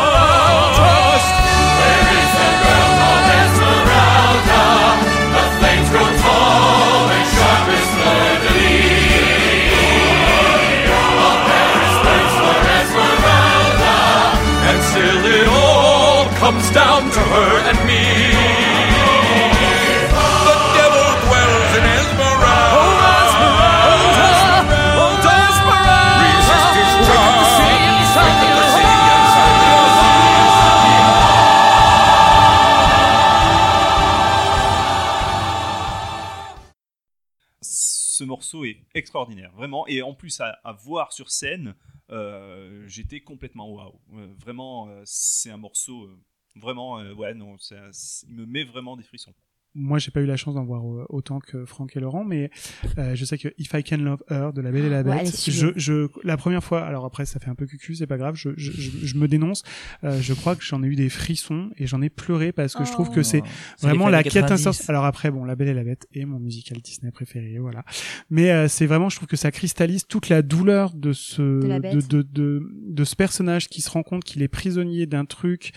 Morceau est extraordinaire, vraiment. Et en plus, à, voir sur scène, euh, j'étais complètement waouh. Euh, vraiment, euh, c'est un morceau. vraiment, ouais, non, c'est- il me met vraiment des frissons. Moi, j'ai pas eu la chance d'en voir euh, autant que Franck et Laurent, mais euh, je sais que If I Can Love Her de La Belle et la Bête, je, je, la première fois, alors après ça fait un peu cucu, c'est pas grave, je, je, je, je me dénonce. Euh, je crois que j'en ai eu des frissons et j'en ai pleuré parce que je trouve que c'est C'est vraiment la quête 90. instance. Alors après, bon, La Belle et la Bête est mon musical Disney préféré, voilà. Mais euh, c'est vraiment, je trouve que ça cristallise toute la douleur de ce De de, de, de ce personnage qui se rend compte qu'il est prisonnier d'un truc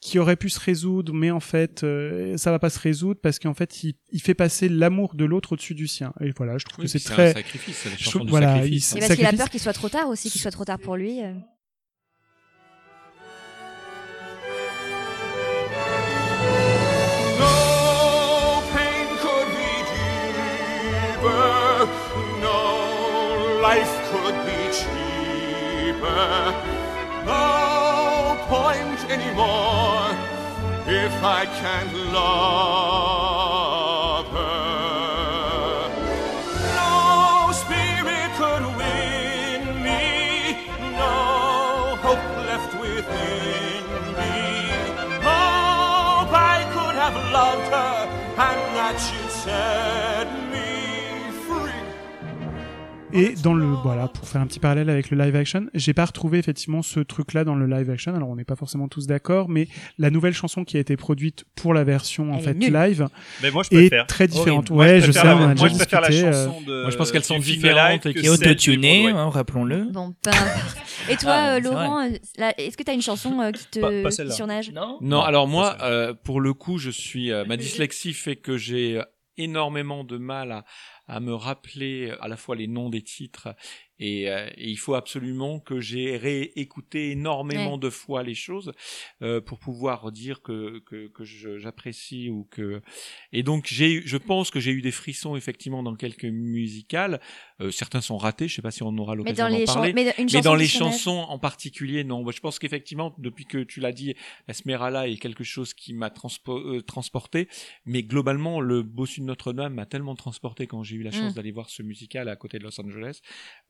qui aurait pu se résoudre, mais en fait, euh, ça va pas se résoudre parce qu'en fait, il, il fait passer l'amour de l'autre au-dessus du sien. Et voilà, je trouve Oui, que c'est c'est un très. sacrifice, la je du voilà, sacrifice, il- Et parce qu'il a peur qu'il soit trop tard aussi, qu'il soit trop tard pour lui. euh. No pain could be deeper, no life could be cheaper, no point anymore if I can't love Et dans le voilà, pour faire un petit parallèle avec le live action, j'ai pas retrouvé effectivement ce truc-là dans le live action. Alors on n'est pas forcément tous d'accord, mais la nouvelle chanson qui a été produite pour la version en est fait live Mais moi, je est préfère. très différente. Moi, Ouais, je sais, la- on a moi, déjà je la chanson de- Moi, je pense qu'elles sont différentes et que que Et celle du autotuné, Broadway. hein, rappelons-le. Bon. Et toi, Ah, euh, Laurent, euh, est-ce que tu as une chanson euh, qui te Pas- pas qui surnage? Non. Non, alors moi, euh, pour le coup, je suis euh, ma dyslexie fait que j'ai euh, énormément de mal à, me rappeler à la fois les noms des titres et, euh, et il faut absolument que j'ai réécouté énormément Ouais. de fois les choses euh, pour pouvoir dire que que, que j'apprécie ou que et donc j'ai je pense que j'ai eu des frissons effectivement dans quelques musicales Euh, certains sont ratés je sais pas si on aura l'occasion d'en parler mais mais dans les chansons en particulier, non. Je pense qu'effectivement, depuis que tu l'as dit, Esmeralda est quelque chose qui m'a transpo- euh, transporté. Mais globalement, le Bossu de Notre-Dame m'a tellement transporté quand j'ai eu la chance Mm. d'aller voir ce musical à côté de Los Angeles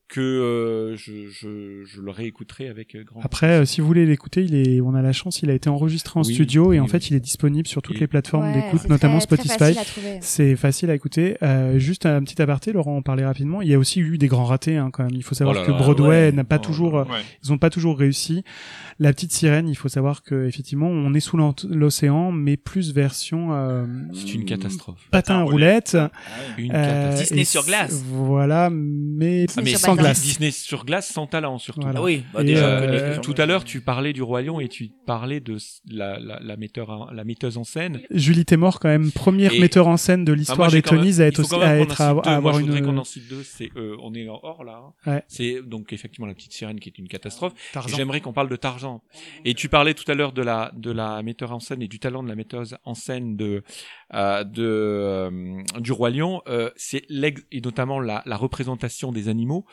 que euh, je, je, je le réécouterai avec euh, grand Après, euh, si vous voulez l'écouter, il est, on a la chance, il a été enregistré en Oui, studio et oui, en fait, il est disponible sur toutes Et- les plateformes Ouais, d'écoute, notamment très- très Spotify. facile à trouver. C'est facile à écouter. Euh, juste un petit aparté, Laurent en parlait rapidement. Il y a aussi eu des grands ratés, hein, quand même. Il faut savoir Oh là que là, Broadway ouais. n'a pas Oh toujours, euh. Ouais. ils ont pas toujours réussi. La petite sirène, il faut savoir que effectivement, on est sous l'océan, mais plus version. euh, C'est une catastrophe. Patin roulette. Une Euh, catastrophe. Disney sur glace. Voilà, mais, Ah, mais sans Disney- glace. Disney sur glace sans talent surtout. Voilà. Ah oui, bah déjà, euh, tout à l'heure, tu parlais du Roi Lion et tu parlais de la, la, la, metteur, en- la metteuse en scène. Julie Témor, quand même, première Et- metteur en scène de Ah, l'histoire j'ai des Tonys, à être aussi, à en être, à, à avoir Moi, je une. voudrais qu'on en cite deux. C'est, euh, on est hors là. hein. Ouais. C'est donc effectivement la petite sirène qui est une catastrophe. J'aimerais qu'on parle de Tarzan. Et tu parlais tout à l'heure de la de la metteur en scène et du talent de la metteuse en scène de euh, de euh, du roi lion. Euh, c'est l'ex- et notamment la, la représentation des animaux.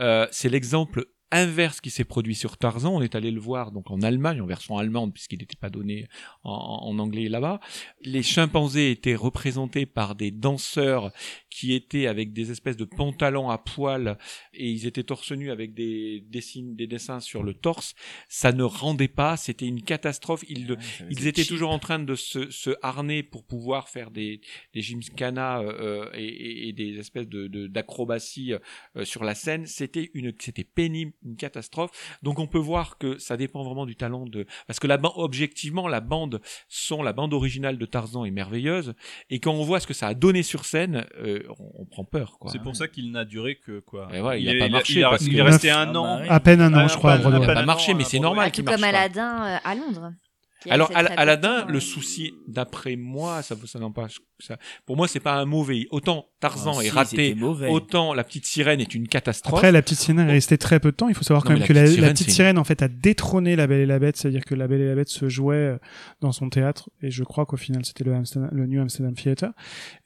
Euh, c'est l'exemple inverse qui s'est produit sur Tarzan. On est allé le voir donc en Allemagne en version allemande puisqu'il n'était pas donné en, en anglais là-bas. Les chimpanzés étaient représentés par des danseurs qui étaient avec des espèces de pantalons à poils et ils étaient torse nu avec des dessins, des dessins sur le torse. Ça ne rendait pas, c'était une catastrophe. Ils, ils étaient toujours en train de se, se harner pour pouvoir faire des, des euh, euh, et, et- et des espèces de de- d'acrobatie euh, sur la scène. C'était une, c'était pénible, une catastrophe. Donc on peut voir que ça dépend vraiment du talent de, parce que la ban- objectivement la bande son, la bande originale de Tarzan est merveilleuse et quand on voit ce que ça a donné sur scène, euh, on, on prend peur quoi. C'est pour ça qu'il n'a duré que quoi. Et ouais, il a est- pas marché Il, a- parce il que- est resté un an. bah oui. À peine un an, Ah, je crois, Il a pas marché, mais c'est normal Ah, qu'il marche comme pas. Aladdin euh, à Londres. Alors, Aladdin, le mais- souci, d'après moi, ça, ça n'en pas, ça, pour moi, c'est pas un mauvais. Autant Tarzan Ah, est si, raté, autant La Petite Sirène est une catastrophe. Après, la petite sirène est restée très peu de temps. Il faut savoir Non, quand même que La Petite la Sirène, petite c'est- sirène, en fait, a détrôné La Belle et la Bête. C'est-à-dire que La Belle et la Bête se jouait euh, dans son théâtre. Et je crois qu'au final, c'était le, New Amsterdam Theatre.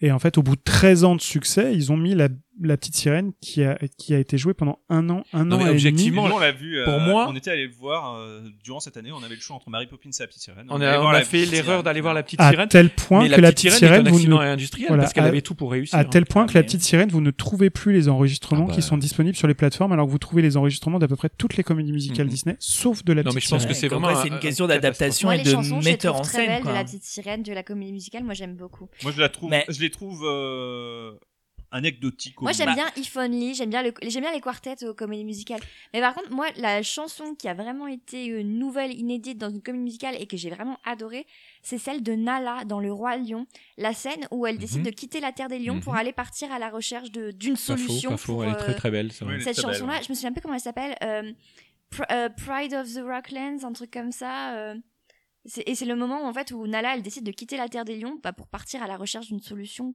Et en fait, au bout de 13 ans de succès, ils ont mis la, la petite sirène qui a, qui a été jouée pendant un an, un Non, an mais et objectivement, demi. On l'a vu. euh, pour moi- on était allé le voir euh, durant cette année. On avait le choix entre Mary Poppins et la petite sirène. On a, on fait l'erreur d'aller voir La Petite à Sirène. tel point mais que la Petite petite Sirène, vous ne, industriel voilà, parce qu'elle avait tout pour réussir. à hein. tel point Ah, que la petite sirène, vous ne trouvez plus les enregistrements Ah bah. qui sont disponibles sur les plateformes, alors que vous trouvez les enregistrements d'à peu près toutes les comédies musicales Mhm. Disney, sauf de la Non, petite mais je pense sirène. que c'est vraiment c'est un- une un question d'adaptation Moi, et de chansons, je les metteur en très scène. belles de quoi. la petite sirène, de la comédie musicale. Moi, j'aime beaucoup. Moi, je la trouve. Mais- Je les trouve euh, anecdotiques. au Moi, j'aime bien If Only, j'aime bien, le, j'aime bien les quartets aux comédies musicales. Mais par contre, moi, la chanson qui a vraiment été euh, nouvelle, inédite dans une comédie musicale et que j'ai vraiment adorée, c'est celle de Nala dans Le Roi Lion. La scène où elle décide Mhm. de quitter la Terre des Lions pour Mhm. aller partir à la recherche de, d'une Pas faux, solution pas faux, pour elle est très euh, très belle. vrai. Oui, cette chanson-là. ouais. Je me souviens plus comment elle s'appelle. euh, Pr- euh, Pride of the Rocklands, un truc comme ça. euh. Et c'est le moment en fait où Nala elle décide de quitter la Terre des Lions bah, pour partir à la recherche d'une solution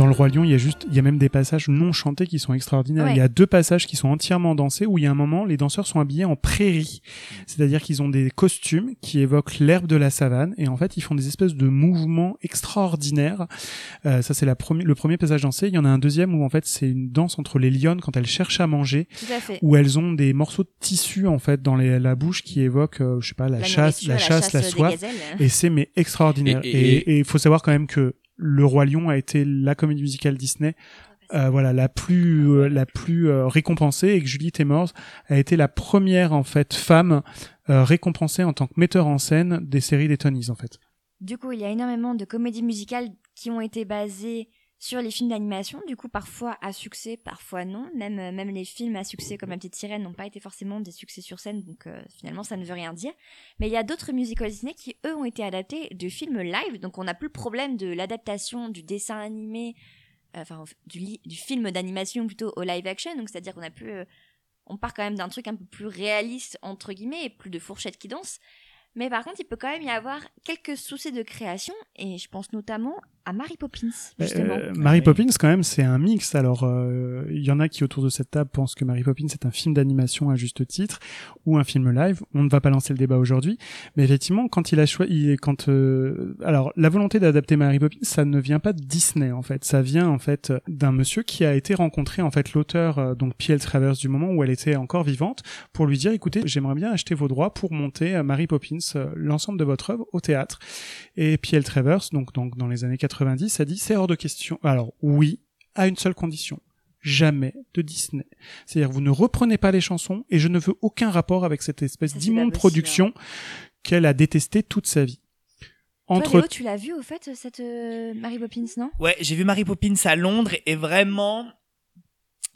Dans le Roi Lion, il y a juste, il y a même des passages non chantés qui sont extraordinaires. Ouais. Il y a deux passages qui sont entièrement dansés où il y a un moment, les danseurs sont habillés en prairie. C'est-à-dire qu'ils ont des costumes qui évoquent l'herbe de la savane et en fait, ils font des espèces de mouvements extraordinaires. Euh, ça, c'est la premi- le premier passage dansé. Il y en a un deuxième où en fait, c'est une danse entre les lionnes quand elles cherchent à manger, Tout à fait. où elles ont des morceaux de tissu en fait dans les- la bouche qui évoquent, euh, je sais pas, la, chasse, la chasse, la soif. gazelles. Et c'est mais extraordinaire. Et- il faut savoir quand même que Le Roi Lion a été la comédie musicale Disney, euh, voilà, la plus euh, la plus euh, récompensée et que Julie Taymors a été la première en fait femme euh, récompensée en tant que metteur en scène des séries des Tonys en fait. Du coup, il y a énormément de comédies musicales qui ont été basées sur les films d'animation, du coup parfois à succès, parfois non. Même, euh, même les films à succès comme La Petite Sirène n'ont pas été forcément des succès sur scène, donc euh, finalement ça ne veut rien dire. Mais il y a d'autres musicals Disney qui eux ont été adaptés de films live, donc on n'a plus le problème de l'adaptation du dessin animé, euh, enfin du, du film d'animation plutôt au live action, donc c'est-à-dire qu'on a plus... on part quand même d'un truc un peu plus réaliste, entre guillemets, et plus de fourchettes qui dansent. Mais par contre, il peut quand même y avoir quelques soucis de création, et je pense notamment à Mary Poppins, justement. Euh, Mary. Poppins quand même c'est un mix. Alors euh, il y en a qui autour de cette table pensent que Mary Poppins c'est un film d'animation à juste titre ou un film live. On ne va pas lancer le débat aujourd'hui, mais effectivement quand il a choisi, quand euh, alors la volonté d'adapter Mary Poppins ça ne vient pas de Disney en fait, ça vient en fait d'un monsieur qui a été rencontré en fait l'auteur euh, donc P.L. Travers du moment où elle était encore vivante pour lui dire écoutez j'aimerais bien acheter vos droits pour monter Mary Poppins l'ensemble de votre œuvre au théâtre. Et P.L. Travers, donc, donc dans les années 90, a dit c'est hors de question. Alors oui, à une seule condition. Jamais de Disney. C'est-à-dire vous ne reprenez pas les chansons et je ne veux aucun rapport avec cette espèce d'immonde production qu'elle a détestée toute sa vie. Toi, Entre Léo, tu l'as vu au fait, cette euh, Mary Poppins, non? Ouais, j'ai vu Mary Poppins à Londres et vraiment,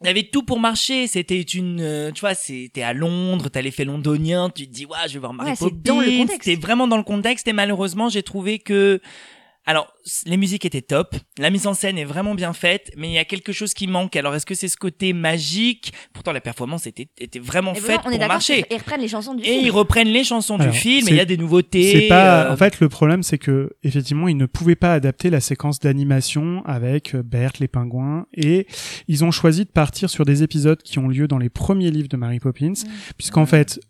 il y avait tout pour marcher. C'était une, euh, tu vois, c'était à Londres, t'as l'effet londonien, tu te dis, ouais, je vais voir Mary Ouais, c'est Poppins. dans le contexte. C'était vraiment dans le contexte et malheureusement, j'ai trouvé que, alors, les musiques étaient top, la mise en scène est vraiment bien faite, mais il y a quelque chose qui manque. Alors, est-ce que c'est ce côté magique? Pourtant, la performance était, était vraiment Et faite on est pour d'accord marcher. qu'ils reprennent les chansons du Et film. ils reprennent les chansons Alors, du film, et il y a des nouveautés. C'est pas. euh, En fait, le problème, c'est que effectivement, ils ne pouvaient pas adapter la séquence d'animation avec euh, Berthe, les pingouins, et ils ont choisi de partir sur des épisodes qui ont lieu dans les premiers livres de Mary Poppins, puisqu'en fait,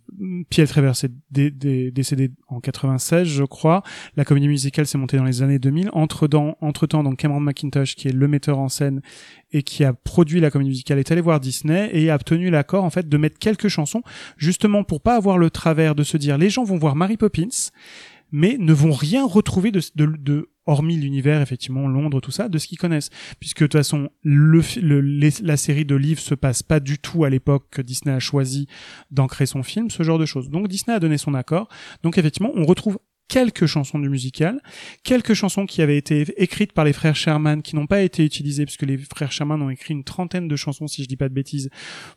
Pierre Travers est dé- dé- décédé en 96, je crois. La comédie musicale s'est montée dans les années 2000. Entre temps, entre temps, donc Cameron McIntosh, qui est le metteur en scène et qui a produit la comédie musicale, est allé voir Disney et a obtenu l'accord en fait de mettre quelques chansons, justement pour pas avoir le travers de se dire les gens vont voir Mary Poppins mais ne vont rien retrouver de, hormis l'univers effectivement Londres tout ça de ce qu'ils connaissent puisque de toute façon la série de livres se passe pas du tout à l'époque que Disney a choisi d'ancrer son film ce genre de choses donc Disney a donné son accord donc effectivement on retrouve quelques chansons du musical, quelques chansons qui avaient été écrites par les frères Sherman qui n'ont pas été utilisées puisque les frères Sherman ont écrit une trentaine de chansons si je dis pas de bêtises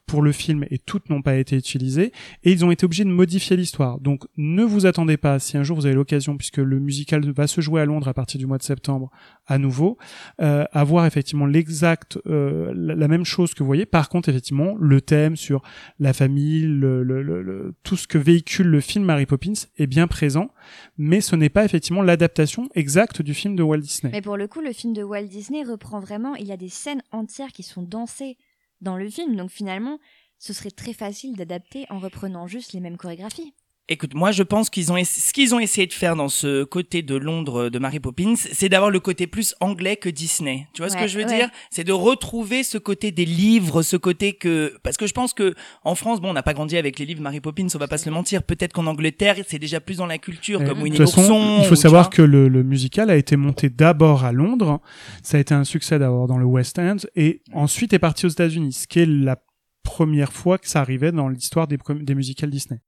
pour le film et toutes n'ont pas été utilisées et ils ont été obligés de modifier l'histoire. Donc ne vous attendez pas si un jour vous avez l'occasion puisque le musical va se jouer à Londres à partir du mois de septembre à nouveau euh, à voir effectivement l'exact euh, la, même chose que vous voyez. Par contre effectivement le thème sur la famille, le, le- le- le- tout ce que véhicule le film Mary Poppins est bien présent, mais ce n'est pas effectivement l'adaptation exacte du film de Walt Disney. Mais pour le coup, le film de Walt Disney reprend vraiment. Il y a des scènes entières qui sont dansées dans le film, donc finalement, ce serait très facile d'adapter en reprenant juste les mêmes chorégraphies. Écoute, moi je pense qu'ils ont ce qu'ils ont essayé de faire dans ce côté de Londres de Mary Poppins, c'est d'avoir le côté plus anglais que Disney. Tu vois ce que je veux ouais. dire? C'est de retrouver ce côté des livres, ce côté que parce que je pense que en France, bon, on n'a pas grandi avec les livres Mary Poppins, on va pas se le mentir. Peut-être qu'en Angleterre, c'est déjà plus dans la culture, Euh, comme de Winnie toute façon, l'ourson. il faut ou, savoir que le, le musical a été monté d'abord à Londres, ça a été un succès d'abord dans le West End, et ensuite est parti aux États-Unis, ce qui est la première fois que ça arrivait dans l'histoire des, des musicals Disney.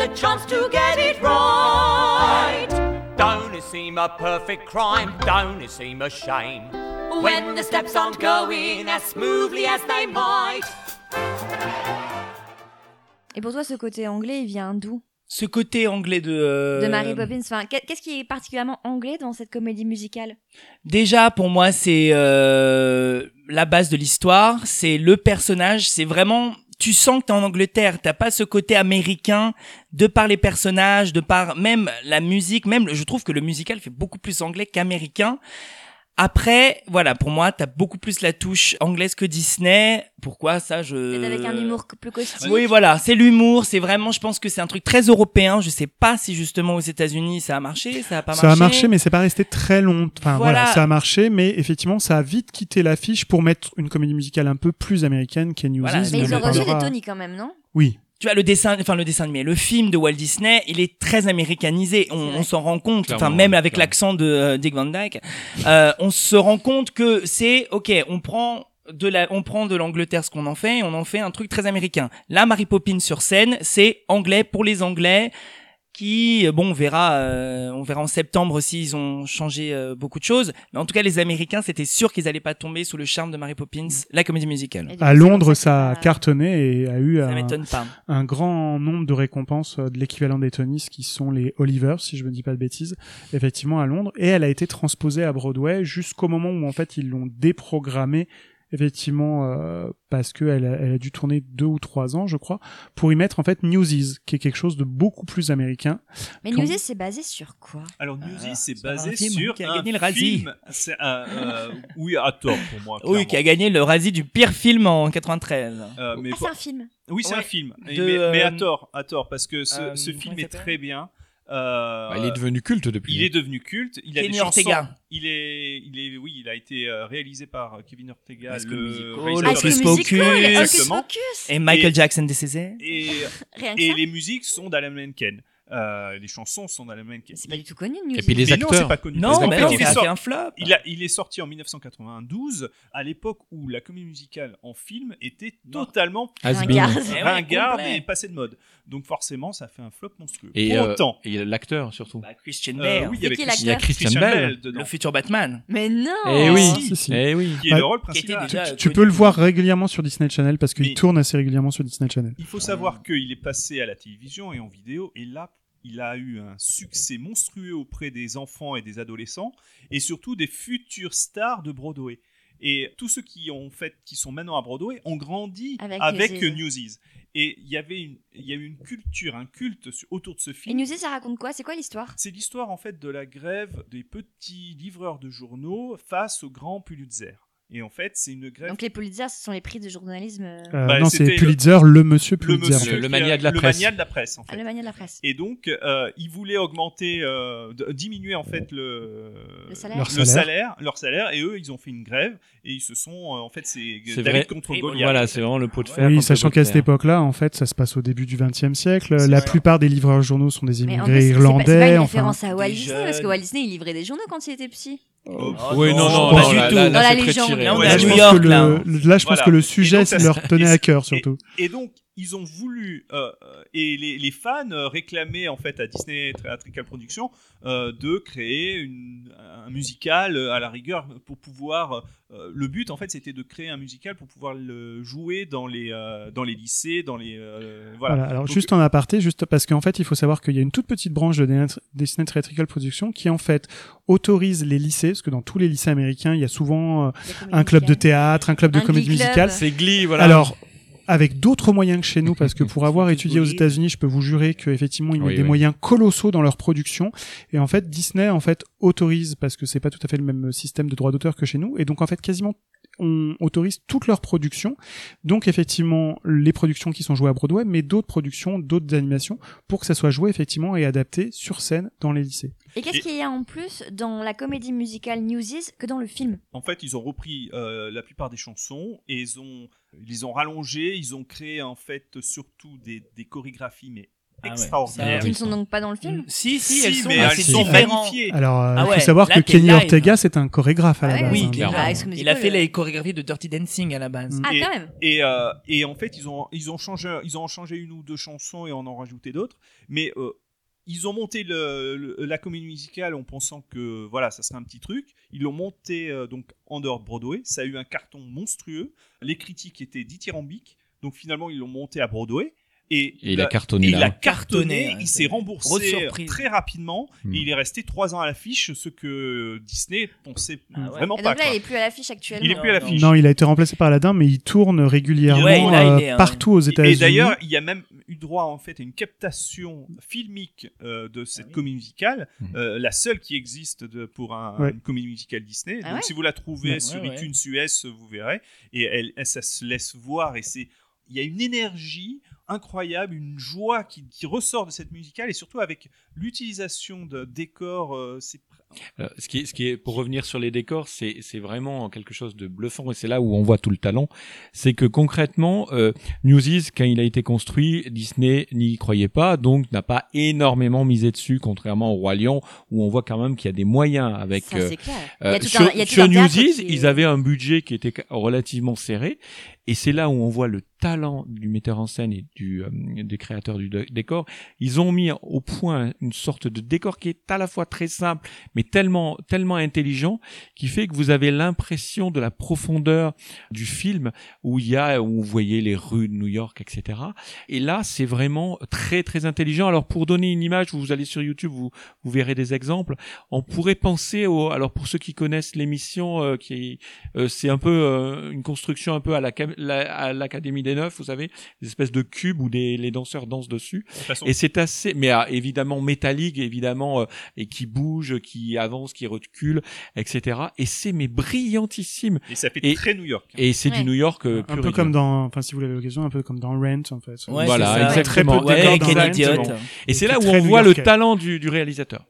A chance to get it right. Don't it seem a perfect crime? Don't it seem a shame? When the steps aren't going as smoothly as they might. Et pour toi, ce côté anglais, il vient d'où? Ce côté anglais de euh, De Mary Poppins. Enfin, qu'est- qu'est-ce qui est particulièrement anglais dans cette comédie musicale? Déjà, pour moi, c'est euh, la base de l'histoire. C'est le personnage. C'est vraiment. Tu sens que t'es en Angleterre. T'as pas ce côté américain de par les personnages, de par même la musique. Même, je trouve que le musical fait beaucoup plus anglais qu'américain. Après, voilà, pour moi, t'as beaucoup plus la touche anglaise que Disney. Pourquoi ça, je. Peut-être avec un humour plus caustique. Oui, voilà, c'est l'humour. C'est vraiment, je pense que c'est un truc très européen. Je sais pas si justement aux États-Unis ça a marché, ça a pas Ça marché. a marché, mais c'est pas resté très long. Enfin voilà. Voilà. ça a marché, mais effectivement, ça a vite quitté l'affiche pour mettre une comédie musicale un peu plus américaine. Voilà, Mais ils ont reçu des. Tony quand même, non? Oui. Tu vois le dessin enfin le dessin animé le film de Walt Disney il est très américanisé. On, on s'en rend compte. Enfin même avec l'accent de euh, Dick Van Dyke euh, on se rend compte que c'est ok on prend de la, on prend de l'Angleterre ce qu'on en fait et on en fait un truc très américain. Là, Mary Poppins sur scène, c'est anglais pour les Anglais qui, euh, bon, on verra, euh, on verra en septembre s'ils ont changé euh, beaucoup de choses. Mais en tout cas, les Américains, c'était sûr qu'ils allaient pas tomber sous le charme de Mary Poppins, la comédie musicale. À Londres, ça a cartonné et a eu un, un grand nombre de récompenses euh, de l'équivalent des Tonys qui sont les Olivers, si je me dis pas de bêtises, effectivement à Londres. Et elle a été transposée à Broadway jusqu'au moment où en fait ils l'ont déprogrammée effectivement euh, parce que elle a, elle a dû tourner deux ou trois ans je crois pour y mettre en fait Newsies qui est quelque chose de beaucoup plus américain Mais Newsies, c'est basé sur quoi? Alors Newsies, c'est c'est un basé film sur qui a un gagné le Razzie. film. C'est un, euh, oui, à tort pour moi. Oui, qui a gagné le Razzie du pire film en 93. Euh, mais Ah, c'est un film. Oui, c'est Ouais. un film. De, mais, mais à euh, tort, à tort, parce que ce, euh, ce film il est très bien. Euh, Bah, il est devenu culte depuis. il est devenu culte. Il a Kenny des chansons. Ortega. Il est, il est, oui, il a été euh, réalisé par Kevin Ortega, High School Musical, High School. Hocus. Pocus. Et Michael Et- Jackson décédé. Et, Rien que et ça. les musiques sont d'Alan Menken. Euh, les chansons sont d'Alan Menken. C'est pas du tout connu, Et Newsies. puis les Mais non, acteurs. c'est pas connu. Non, mais fait, non, il est sorti- fait un flop. Il, a, il est sorti en 1992, à l'époque où la comédie musicale en film était totalement Has been. Ringard. Eh ouais, ringarde complet. et passée de mode. Donc forcément, ça fait un flop monstrueux. Et, Pour euh, autant, et l'acteur surtout. Bah, Christian euh, Bale, oui, il y avait Christian- Il y a Christian Christian Bale. Dedans, le futur Batman. Mais non Eh oui, si, si. eh oui. qui est Bah, le rôle principal. déjà tu connu. peux le voir régulièrement sur Disney Channel parce qu'il tourne assez régulièrement sur Disney Channel Il faut savoir qu'il est passé à la télévision et en vidéo, et là, il a eu un succès monstrueux auprès des enfants et des adolescents, et surtout des futures stars de Broadway. Et tous ceux qui ont fait, qui sont maintenant à Broadway, ont grandi Avec avec, Newsies. Et il y avait une, il y a eu une culture, un culte autour de ce Et film. Newsies, ça raconte quoi? C'est quoi l'histoire? C'est l'histoire en fait de la grève des petits livreurs de journaux face au grand Pulitzer. Et en fait, c'est une grève. Donc les Pulitzer, ce sont les prix de journalisme. euh, Euh, Bah, non, c'est le- Pulitzer, le monsieur le Pulitzer. monsieur Le qui mania a- de la le presse. mania de la presse, en à fait. la manière de la presse. Et donc, euh, ils voulaient augmenter, euh, diminuer en fait le, Le salaire. Leur le salaire. salaire, leur salaire, et eux, ils ont fait une grève et ils se sont, euh, en fait, c'est C'est David vrai. contre Et Goliath. Voilà, c'est vraiment le pot de fer. Oui, sachant le qu'à cette époque-là, en fait, ça se passe au début du XXe siècle. La vrai. plupart des livreurs journaux sont des Mais en immigrés plus, c'est pas- irlandais. C'est pas une enfin, référence à Walt Disney, parce que. Walt Disney, il livrait des journaux quand il était petit. Oh, Oui, non, non, non, du tout. là, je New pense York, que là, le, là, je pense Voilà. que le Et sujet donc, c'est ça- leur tenait à cœur et- surtout. Et donc, ils ont voulu, euh, euh, et les, les fans euh, réclamaient en fait à Disney Theatrical Productions euh, de créer une, un musical à la rigueur pour pouvoir. euh, le but en fait c'était de créer un musical pour pouvoir le jouer dans les, euh, dans les lycées, dans les. euh, voilà. Voilà. Alors Donc, juste en aparté, juste parce qu'en fait, il faut savoir qu'il y a une toute petite branche de Disney- Disney Theatrical Productions qui en fait autorise les lycées, parce que dans tous les lycées américains, il y a souvent euh, un club de théâtre, un club de Un comédie musicale. C'est Glee, voilà. Alors, avec d'autres moyens que chez nous, parce que pour avoir étudié aux. États-Unis, je peux vous jurer qu'effectivement, ils mettent Oui, des oui. moyens colossaux dans leur production. Et en fait, Disney, en fait, autorise, parce que c'est pas tout à fait le même système de droit d'auteur que chez nous. Et donc, en fait, quasiment, on autorise toute leur production. Donc, effectivement, les productions qui sont jouées à Broadway, mais d'autres productions, d'autres animations, pour que ça soit joué, effectivement, et adapté sur scène dans les lycées. Et qu'est-ce qu'il y a en plus dans la comédie musicale Newsies que dans le film? En fait, ils ont repris euh, la plupart des chansons et ils ont, ils les ont rallongées. Ils ont créé en fait surtout des, des chorégraphies mais Ah ouais, extraordinaires. Qui ne sont donc pas dans le film Si, si, Si, elles sont mais elles sont magnifiées. Alors, euh, il Ah faut savoir là, que Kenny live. Ortega, c'est un chorégraphe à la Ouais, base. Oui, hein. clairement. Bah, Il a fait euh, les chorégraphies de Dirty Dancing à la base. Mm. Ah, Et- quand même Et, euh, et en fait, ils ont, ils, ont changé, ils ont changé une ou deux chansons et en ont rajouté d'autres. Mais euh, ils ont monté la comédie musicale en pensant que voilà, ça serait un petit truc. Ils l'ont monté euh, donc en dehors de Broadway. Ça a eu un carton monstrueux. Les critiques étaient dithyrambiques. Donc finalement, ils l'ont monté à Broadway. Et, Et il a la- cartonné et il là. a cartonné, Cartonné, ouais, il s'est remboursé très rapidement Hmm. et il est resté trois ans à l'affiche, ce que Disney pensait Ah ouais. vraiment Et pas. donc là, quoi. il est plus à l'affiche actuellement. Il est plus à l'affiche. Non, il a été remplacé par Aladdin, mais il tourne régulièrement Ouais, là, il est, euh, partout aux États-Unis. Et d'ailleurs, il y a même eu droit en fait à une captation filmique euh, de cette Ah oui. comédie musicale, Mhm. euh, la seule qui existe de, pour un- Ouais. une comédie musicale Disney. Ah Donc ouais si vous la trouvez Ouais, sur ouais, ouais. iTunes US, vous verrez. Et elle, elle- ça se laisse voir et c'est il y a une énergie incroyable, une joie qui, qui ressort de cette musicale et surtout avec l'utilisation de décors. euh, c'est Euh, ce qui est, ce qui est, pour revenir sur les décors, c'est, c'est vraiment quelque chose de bluffant et c'est là où on voit tout le talent. C'est que concrètement, euh, Newsies, quand il a été construit, Disney n'y croyait pas, donc n'a pas énormément misé dessus, contrairement au Roi Lion, où on voit quand même qu'il y a des moyens avec. Ça, euh, c'est clair. Il y euh, a tout sur un- il y a tout sur Newsies, qui ils avaient un budget qui était relativement serré, et c'est là où on voit le talent du metteur en scène et du euh, des créateurs du dé- décor. Ils ont mis au point une sorte de décor qui est à la fois très simple, mais tellement tellement intelligent, qui fait que vous avez l'impression de la profondeur du film où il y a où vous voyez les rues de New York, etc. Et là, c'est vraiment très très intelligent. Alors pour donner une image, vous allez sur YouTube, vous vous verrez des exemples. On pourrait penser au alors pour ceux qui connaissent l'émission euh, qui euh, c'est un peu euh, une construction un peu à la- à l'académie des neufs, vous savez, des espèces de cubes où des les danseurs dansent dessus. de toute façon, Et c'est assez, mais ah, évidemment métallique, évidemment, euh, et qui bouge, qui avance, qui recule, etc. Et c'est mais brillantissime. et ça fait et- très New York. hein. Et c'est Ouais. du New York euh, un pur peu comme dans, enfin si vous l'avez l'occasion, un peu comme dans Rent en fait. Ouais, Voilà, c'est ça. exactement. Très peu de Ouais, décors avec dans un Rent, idiote. bon. Et c'est là où on voit le talent du, du réalisateur.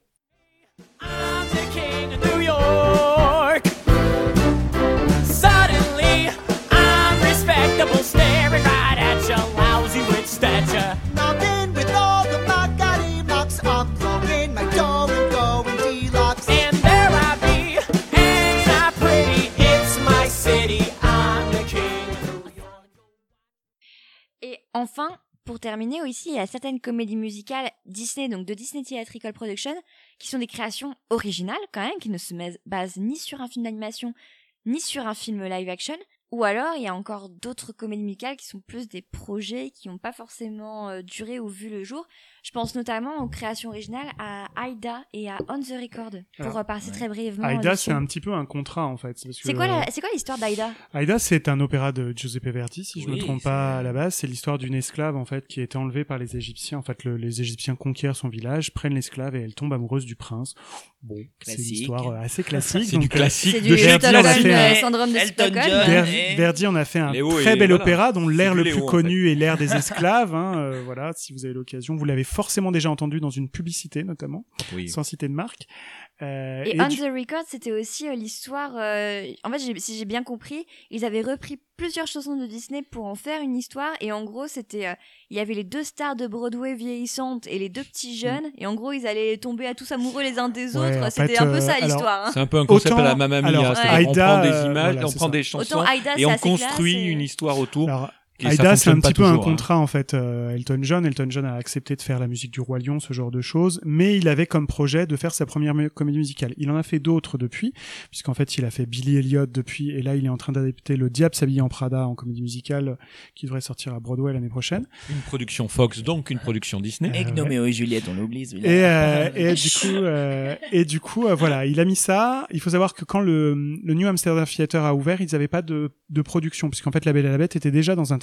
Enfin, pour terminer aussi, il y a certaines comédies musicales Disney, donc de Disney Theatrical Production, qui sont des créations originales quand même, qui ne se basent ni sur un film d'animation, ni sur un film live action. Ou alors, il y a encore d'autres comédies musicales qui sont plus des projets qui n'ont pas forcément euh, duré ou vu le jour. Je pense notamment aux créations originales à Aida et à On the Record, pour repasser très brièvement. Aïda, dessus. c'est un petit peu un contrat en fait. C'est quoi l'histoire d'Aïda? Aïda, c'est un opéra de Giuseppe Verdi, si je me Oui, trompe pas à la base. C'est l'histoire d'une esclave en fait qui a été enlevée par les Égyptiens. En fait, le- les Égyptiens conquièrent son village, prennent l'esclave et elle tombe amoureuse du prince. Bon, c'est une histoire euh, assez classique. C'est du euh, classique de Verdi, Stockholm, on a fait euh, un- syndrome de Elton Stockholm. John. Ver- et- Verdi en a fait un Léo très bel voilà. opéra dont l'air le plus Léo, en connu est l'air des esclaves. hein, euh, voilà, si vous avez l'occasion, vous l'avez forcément déjà entendu dans une publicité notamment, Oui. sans citer de marque. Euh, Et, et On du- the Record, c'était aussi euh, l'histoire. euh, En fait, si j'ai bien compris, ils avaient repris plusieurs chansons de Disney pour en faire une histoire. Et en gros, c'était. euh, Il y avait les deux stars de Broadway vieillissantes et les deux petits jeunes. Et en gros, ils allaient tomber à tous amoureux les uns des Mm. Ouais, autres. C'était un peu ça l'histoire. hein. C'est un peu un concept Autant- à la Mamma Mia, alors, c'est-à-dire on prend des images, voilà, on prend ça. des chansons et on construit classe une histoire autour. Alors, Aïda, c'est un petit peu un hein. contrat en fait. euh, Elton John, Elton John a accepté de faire la musique du roi lion, ce genre de choses, mais il avait comme projet de faire sa première comédie musicale. Il en a fait d'autres depuis, puisqu'en fait il a fait Billy Elliot depuis, et là il est en train d'adapter Le Diable s'habille en Prada en comédie musicale, qui devrait sortir à Broadway l'année prochaine. Une production Fox, donc une production Disney. Et Gnoméo et Juliette, on l'oublie. Et, euh, et du coup, euh, et du coup, euh, voilà, il a mis ça. Il faut savoir que quand le, le New Amsterdam Theatre a ouvert, ils n'avaient pas de, de production, puisqu'en fait, La Belle et la Bête était déjà dans un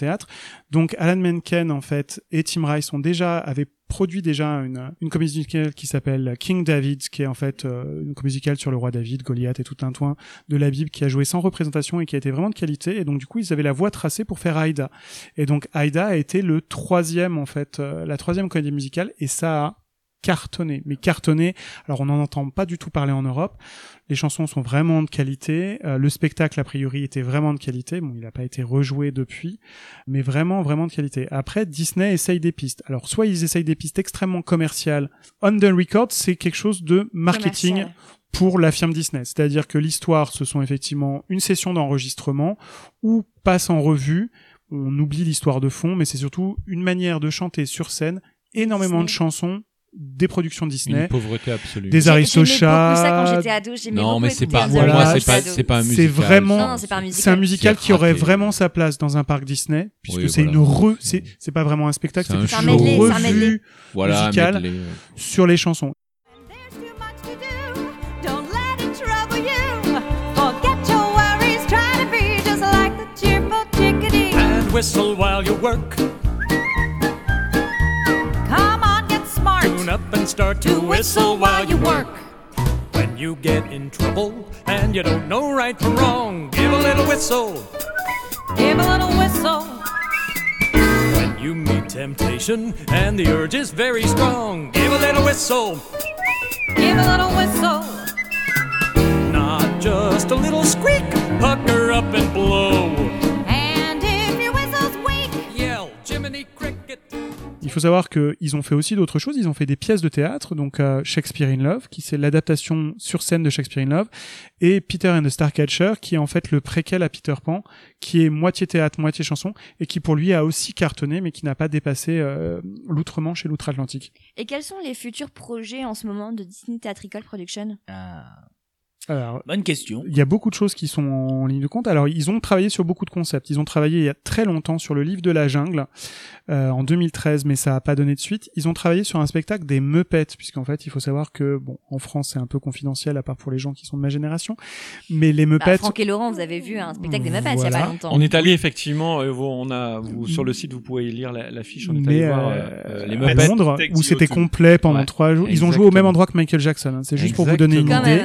Donc, Alan Menken, en fait, et Tim Rice ont déjà, avaient produit déjà une, une comédie musicale qui s'appelle King David, qui est en fait euh, une comédie musicale sur le roi David, Goliath et tout un toin de la Bible qui a joué sans représentation et qui a été vraiment de qualité. Et donc, du coup, ils avaient la voie tracée pour faire Aïda. Et donc, Aïda a été le troisième, en fait, euh, la troisième comédie musicale, et ça a cartonné, mais cartonné. Alors on n'en entend pas du tout parler en Europe. Les chansons sont vraiment de qualité. Euh, le spectacle a priori était vraiment de qualité. Bon, il n'a pas été rejoué depuis, mais vraiment vraiment de qualité. Après, Disney essaye des pistes. Alors soit ils essayent des pistes extrêmement commerciales. On the Record, c'est quelque chose de marketing Commercial. pour la firme Disney. C'est-à-dire que l'histoire, ce sont effectivement une session d'enregistrement où passe en revue. On oublie l'histoire de fond, mais c'est surtout une manière de chanter sur scène énormément de chansons des productions Disney. Une pauvreté absolue. Des Aristochats. J'aimais beaucoup ça quand j'étais ado. J'aimais Non, mais c'est pas- pour moi, c'est pas- c'est un musical. vraiment, c'est un musical. c'est un musical C'est qui aurait vraiment sa place dans un parc Disney, puisque Oui, c'est voilà. une re, c'est, c'est pas vraiment un spectacle, C'est un une medley, revue. Voilà, musicale medley, sur les chansons. Too much to up and start to whistle while you work. When you get in trouble and you don't know right from wrong, give a little whistle. Give a little whistle. When you meet temptation and the urge is very strong, give a little whistle. Give a little whistle. Not just a little squeak, pucker up and blow. And if your whistle's weak, Yell, Jiminy Cricket. Il faut savoir qu'ils ont fait aussi d'autres choses. Ils ont fait des pièces de théâtre, donc euh, Shakespeare in Love, qui c'est l'adaptation sur scène de Shakespeare in Love, et Peter and the Starcatcher, qui est en fait le préquel à Peter Pan, qui est moitié théâtre, moitié chanson, et qui pour lui a aussi cartonné, mais qui n'a pas dépassé euh, l'outre-Manche et l'outre-Atlantique. Et quels sont les futurs projets en ce moment de Disney Theatrical Production? Ah, Alors, bonne question. il y a beaucoup de choses qui sont en ligne de compte. Alors, ils ont travaillé sur beaucoup de concepts. Ils ont travaillé il y a très longtemps sur le livre de la jungle euh, en 2013, mais ça n'a pas donné de suite. Ils ont travaillé sur un spectacle des Muppets, puisqu'en fait, il faut savoir que, bon, en France, c'est un peu confidentiel, à part pour les gens qui sont de ma génération, mais les bah, Muppets... Franck et Laurent, vous avez vu un spectacle des Muppets il y a pas longtemps. On est allé effectivement, euh, on a, vous, sur le site, vous pouvez lire la, la fiche. On est allé mais voir euh, euh, les à Muppets. Londres, où the c'était O2. complet pendant Ouais, trois jours. Ils ont joué au même endroit que Michael Jackson. hein. C'est juste pour vous donner une Quand idée.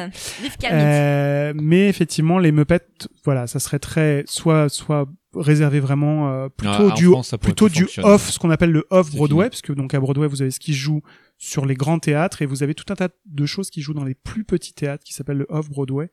Euh, mais effectivement, les Muppets, voilà, ça serait très soit soit réservé vraiment euh, plutôt Ah, du France, plutôt du off, ce qu'on appelle le off Broadway, fini. parce que donc à Broadway vous avez ce qui joue sur les grands théâtres et vous avez tout un tas de choses qui jouent dans les plus petits théâtres qui s'appellent le off Broadway,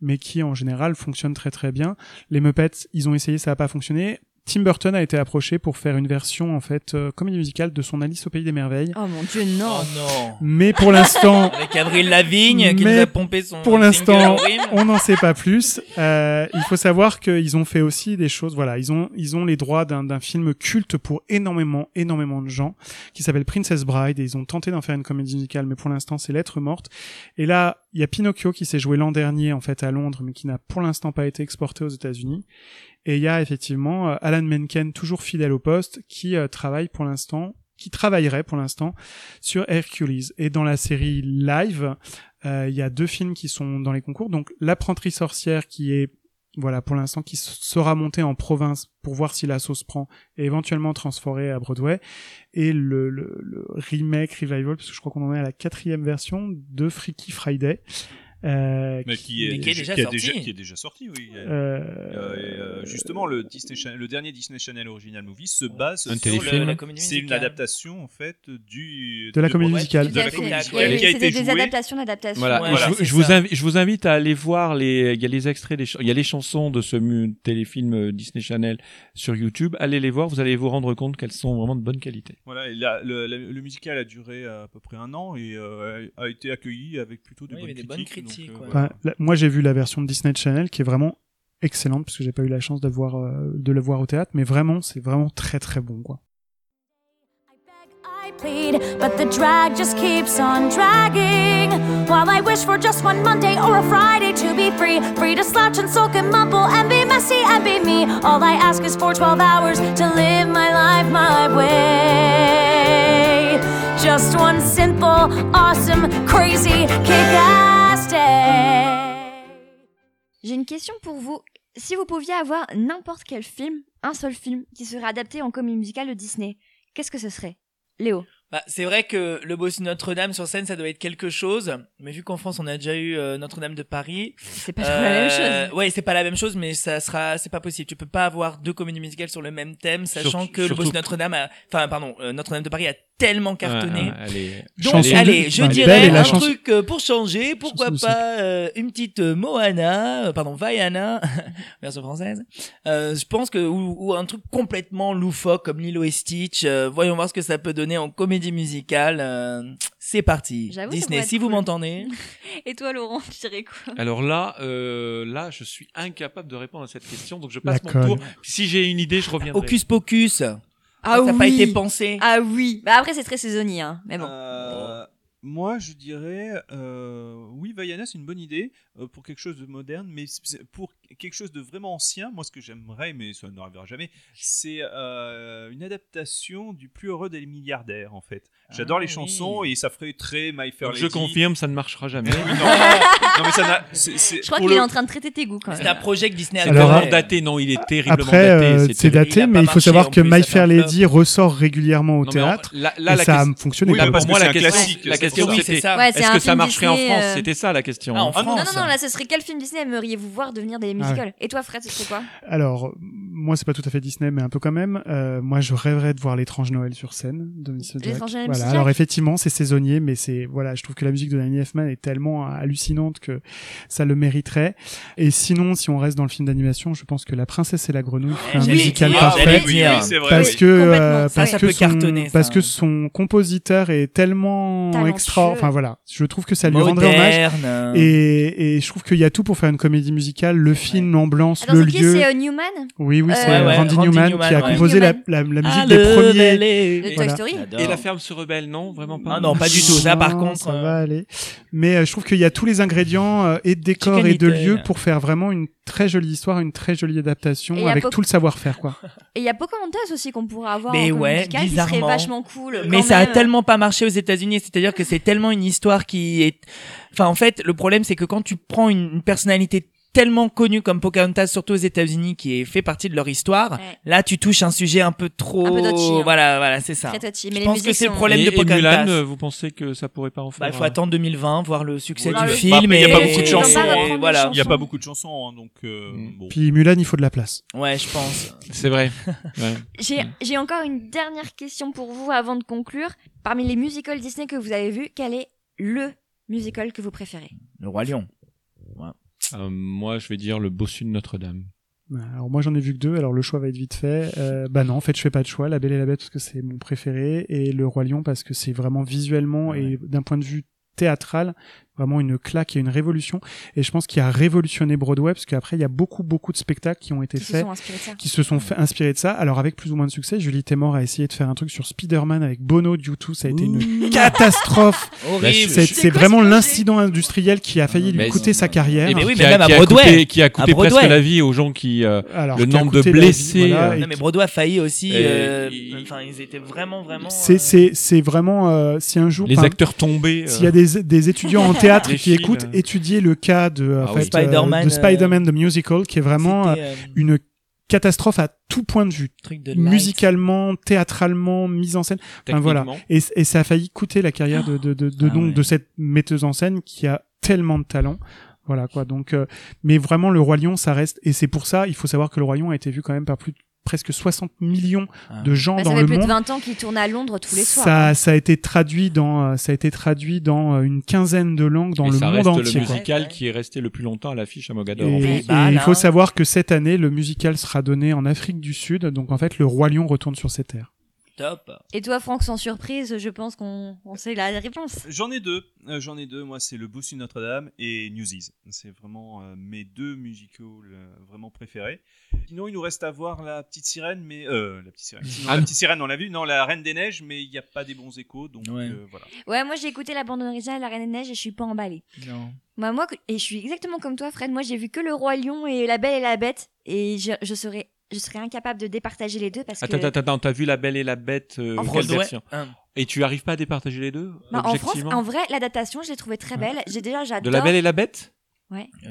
mais qui en général fonctionnent très très bien. Les Muppets, ils ont essayé, ça n'a pas fonctionné. Tim Burton a été approché pour faire une version en fait euh, comédie musicale de son Alice au pays des merveilles. Oh mon dieu, non. Oh non. Mais pour l'instant, Avec Avril Lavigne qui nous a pompé son. pour l'instant, on n'en sait pas plus. Euh, il faut savoir qu'ils ont fait aussi des choses. Voilà, ils ont ils ont les droits d'un d'un film culte pour énormément énormément de gens qui s'appelle Princess Bride et ils ont tenté d'en faire une comédie musicale, mais pour l'instant c'est lettre morte. Et là, il y a Pinocchio qui s'est joué l'an dernier en fait à Londres, mais qui n'a pour l'instant pas été exporté aux États-Unis. Et il y a effectivement euh, Alan Menken, toujours fidèle au poste, qui euh, travaille pour l'instant qui travaillerait pour l'instant sur Hercules. Et dans la série live, euh, il y a deux films qui sont dans les concours. Donc l'apprenti sorcière qui est voilà pour l'instant qui sera monté en province pour voir si la sauce prend et éventuellement transféré à Broadway et le, le remake revival parce que je crois qu'on en est à la quatrième version de Freaky Friday euh, Mais qui est, Mais qui est déjà qui sorti. déjà, qui est déjà sorti, oui. euh, Euh, et, euh, justement, le, Disney Channel- le dernier Disney Channel Original Movie se base Un sur la comédie C'est une adaptation en fait du De la comédie musicale. De la comédie musicale été des adaptations d'adaptations. Voilà, Ouais, je, vous- c'est je vous ça. invite, je vous invite à aller voir les, il y a les extraits des, il y a les chansons de ce téléfilm euh, Disney Channel sur YouTube. Allez les voir, vous allez vous rendre compte qu'elles sont vraiment de bonne qualité. Voilà, et la- le, le musical a duré à peu près un an et euh, a été accueilli avec plutôt de bonnes, bonnes critiques. critiques, donc, ouais. voilà. Enfin, la- moi j'ai vu la version de Disney Channel qui est vraiment excellente parce que j'ai pas eu la chance de voir euh, de le voir au théâtre mais vraiment c'est vraiment très très bon quoi. I plead, but the drag just keeps on dragging. While I wish for just one Monday or a Friday to be free, free to slouch and sulk and mumble and be messy and be me. All I ask is for 12 hours to live my life my way. Just one simple, awesome, crazy, kick ass J'ai une question pour vous. Si vous pouviez avoir n'importe quel film, un seul film, qui serait adapté en comédie musicale de Disney, qu'est-ce que ce serait? Léo Bah, c'est vrai que le bossu Notre-Dame sur scène, ça doit être quelque chose. Mais vu qu'en France, on a déjà eu euh, Notre-Dame de Paris. C'est pas la même chose. Ouais, c'est pas la même chose, mais ça sera, c'est pas possible. Tu peux pas avoir deux comédies musicales sur le même thème, sachant que le bossu Notre-Dame a, enfin, pardon, euh, Notre-Dame de Paris a tellement cartonné. Ah, est- Donc, Chanson allez, je enfin, dirais un chanson- truc euh, pour changer. Pourquoi Chanson pas euh, une petite euh, Moana, euh, pardon, Vaiana, version française. Euh, je pense que ou, ou un truc complètement loufoque comme Lilo et Stitch. Euh, voyons voir ce que ça peut donner en comédie musicale. Euh, c'est parti. J'avoue, ça Disney, si vous m'entendez. Et toi, Laurent, tu dirais quoi? Alors là, euh, là, je suis incapable de répondre à cette question, donc je passe La mon tour. Si j'ai une idée, je reviendrai. Hocus Pocus. Ah ça n'a pas oui. été pensé. Ah oui. Bah après, c'est très saisonnier, hein. Mais bon. Euh, moi, je dirais, euh, oui, Vaiana, c'est une bonne idée euh, pour quelque chose de moderne, mais c'est- pour quelque chose de vraiment ancien, moi, ce que j'aimerais, mais ça n'arrivera jamais, c'est euh, une adaptation du plus heureux des milliardaires, en fait. J'adore Ah les oui. chansons et ça ferait très My Fair Donc, je Lady. confirme, ça ne marchera jamais. Oui, non, non, mais ça n'a. c'est- c'est- Je crois qu'il le- est en train de traiter tes goûts quand C'est un projet que Disney a C'est Alors, daté, non, il est terriblement Après daté. euh, c'est c'est terrible. il daté mais il faut savoir que My Fair. Lady ressort régulièrement au théâtre là, là, et la ça a fonctionné. Pour moi, la question, c'était est-ce que ça marcherait en France? euh, C'était ça la question. Ah, Non, non, non, là, ce serait quel film Disney aimeriez-vous voir devenir des musicals Et toi, Fred, ce serait quoi? Alors, moi, c'est pas tout à fait Disney, mais un peu quand même. Euh, moi, je rêverais de voir l'étrange Noël sur scène de Miss Jack. L'étrange Noël, Voilà. Alors, effectivement, c'est saisonnier, mais c'est voilà, je trouve que la musique de Danny Elfman est tellement hallucinante que ça le mériterait. Et sinon, si on reste dans le film d'animation, je pense que La Princesse et la Grenouille ferait un musical Ah, parfait. oui, oui, vrai. parce oui. que euh, Ça, parce ça que son cartonner, ça. parce que son compositeur est tellement Talentueux. extra enfin voilà je trouve que ça lui rendrait hommage et, et je trouve qu'il y a tout pour faire une comédie musicale le film Attends, le c'est qui lieu C'est euh, Newman oui oui Euh, c'est Ouais, ouais, Randy, Randy Newman, Newman, qui a ouais. composé la, Newman. la, la musique Ah, des le premiers Toy. Story. Et la ferme se rebelle, non Vraiment pas. Ah non, pas du tout. Ça, par contre, ça euh, va aller mais euh, je trouve qu'il y a tous les ingrédients euh, et de décor et de lieux pour faire vraiment une très jolie histoire une très jolie adaptation Et avec tout le savoir-faire quoi Et il y a Pocahontas aussi qu'on pourrait avoir Mais en ouais, musicale, qui serait bizarrement. vachement cool. Mais ça a tellement pas marché aux États-Unis, c'est-à-dire que c'est tellement une histoire qui est, enfin en fait, le problème c'est que quand tu prends une, une personnalité tellement connue comme Pocahontas, surtout aux États-Unis, qui est fait partie de leur histoire, Ouais. là tu touches un sujet un peu trop, Un peu touchy, hein. voilà, voilà, c'est ça. Très touchy. Mais Je les pense que c'est le problème et, de et Pocahontas. Mulan, euh, vous pensez que ça pourrait pas en faire Bah, il faut euh, attendre 2020, voir le succès Voilà. du Bah, film. après, il y a et- pas beaucoup de et- chansons, les Voilà. Il n'y a pas beaucoup de chansons, hein, donc euh, Mm. bon. puis Mulan il faut de la place Ouais, je pense. C'est vrai. Ouais. J'ai j'ai encore une dernière question pour vous avant de conclure. Parmi les musicals Disney que vous avez vus, quel est le musical que vous préférez? Le Roi Lion. Euh, moi, je vais dire le bossu de Notre-Dame. Alors moi j'en ai vu que deux, alors le choix va être vite fait. Euh, bah non, en fait je fais pas de choix. La Belle et la Bête parce que c'est mon préféré et le Roi Lion parce que c'est vraiment visuellement et d'un point de vue théâtral vraiment une claque et une révolution. Et je pense qu'il a révolutionné Broadway parce qu'après il y a beaucoup beaucoup de spectacles qui ont été Qui faits, inspirés qui se sont fait inspirer de ça. Alors avec plus ou moins de succès, Julie Temor a essayé de faire un truc sur Spider-Man avec Bono du tout, ça a été une catastrophe. C'est vraiment l'incident industriel qui a failli lui coûter sa carrière. Eh oui, mais a, même à qui a Broadway. coûté, qui a coûté À Broadway. presque la vie aux gens qui euh, Alors, le qui nombre de vie, blessés. voilà, euh, Non mais Broadway a failli aussi. Et euh, Enfin, ils étaient vraiment vraiment. C'est euh, c'est c'est vraiment euh, si un jour les acteurs tombés. S'il y a des, des étudiants en théâtre Les qui films. écoutent, étudiez le cas de, Ah oui. euh, Spider-Man, de Spider-Man the Musical, qui est vraiment euh, euh, une catastrophe à tout point de vue. truc de light. Musicalement, théâtralement, mise en scène. Enfin, voilà. Et, et ça a failli coûter la carrière de, de, de, de, Ah donc, ouais. de cette metteuse en scène qui a tellement de talent. Voilà quoi. Donc, euh, mais vraiment, le Roi Lion, ça reste. Et c'est pour ça, il faut savoir que le Roi Lion a été vu quand même par plus de presque 60 millions Ah. de gens Bah, dans ça fait le plus monde. de 20 ans qu'il tourne à Londres tous les soirs. Ça, ça a été traduit dans, euh, ça a été traduit dans euh, une quinzaine de langues dans et le ça monde reste entier. le musical Ouais. qui est resté le plus longtemps à l'affiche à Mogador. Et, en et France. bah, il faut savoir que cette année, le musical sera donné en Afrique du Sud. Donc en fait, le roi lion retourne sur ses terres. Top. Et toi, Franck, sans surprise, je pense qu'on on sait la réponse. J'en ai deux. Euh, J'en ai deux. Moi, c'est le Bossu Notre-Dame et Newsies. C'est vraiment euh, mes deux musicals euh, vraiment préférés. Sinon, il nous reste à voir la petite sirène, mais euh, la petite sirène. Sinon, Ah, la petite sirène, on l'a vu. Non, la Reine des Neiges, mais il n'y a pas des bons échos, donc Ouais. euh, voilà. Ouais, moi j'ai écouté la bande originale La Reine des Neiges et je suis pas emballée. Non. Moi, moi, et je suis exactement comme toi, Fred. Moi, j'ai vu que le Roi Lion et La Belle et la Bête et je, je serais, je serais incapable de départager les deux parce Attends, que. attends, attends, t'as vu La Belle et la Bête euh, En quelle Broadway, version hein. Et tu arrives pas à départager les deux Bah, en France, en vrai, l'adaptation, je l'ai trouvée très belle. J'ai déjà, j'adore. De La Belle et la Bête